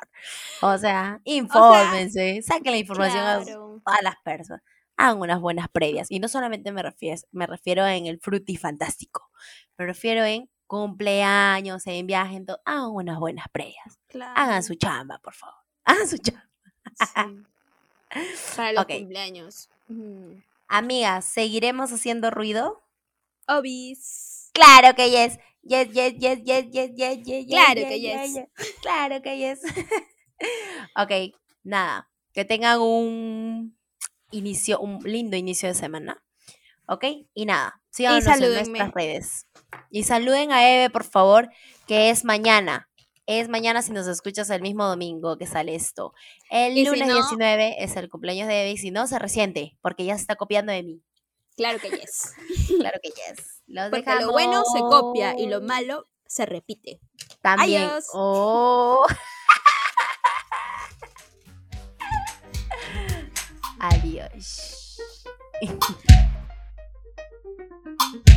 O sea, *laughs* infórmense, saquen la información a todas las personas. Hagan unas buenas previas. Y no solamente me refiero, me refiero en el fruti fantástico. Me refiero en cumpleaños, en viaje, en todo. Hagan unas buenas previas. Claro. Hagan su chamba, por favor. *laughs* Hagan su chamba. Sí. Para los cumpleaños. Mm. Amigas, ¿seguiremos haciendo ruido? Obis. Claro que yes. Yes, yes, yes, yes, yes, yes, yes, Claro yes, que yes, yes. Claro que yes. *laughs* ok, nada. Que tengan un inicio, un lindo inicio de semana. ¿Ok? Y nada, síganos en salúdenme. nuestras redes. Y saluden a Eve, por favor, que es mañana. Es mañana si nos escuchas el mismo domingo que sale esto. El Y si lunes no- 19 es el cumpleaños de Eve y si no, se resiente, porque ya se está copiando de mí. Claro que yes. claro que yes. Los Porque lo bueno se copia y lo malo se repite. También. Adiós. Oh. *laughs* Adiós. *laughs*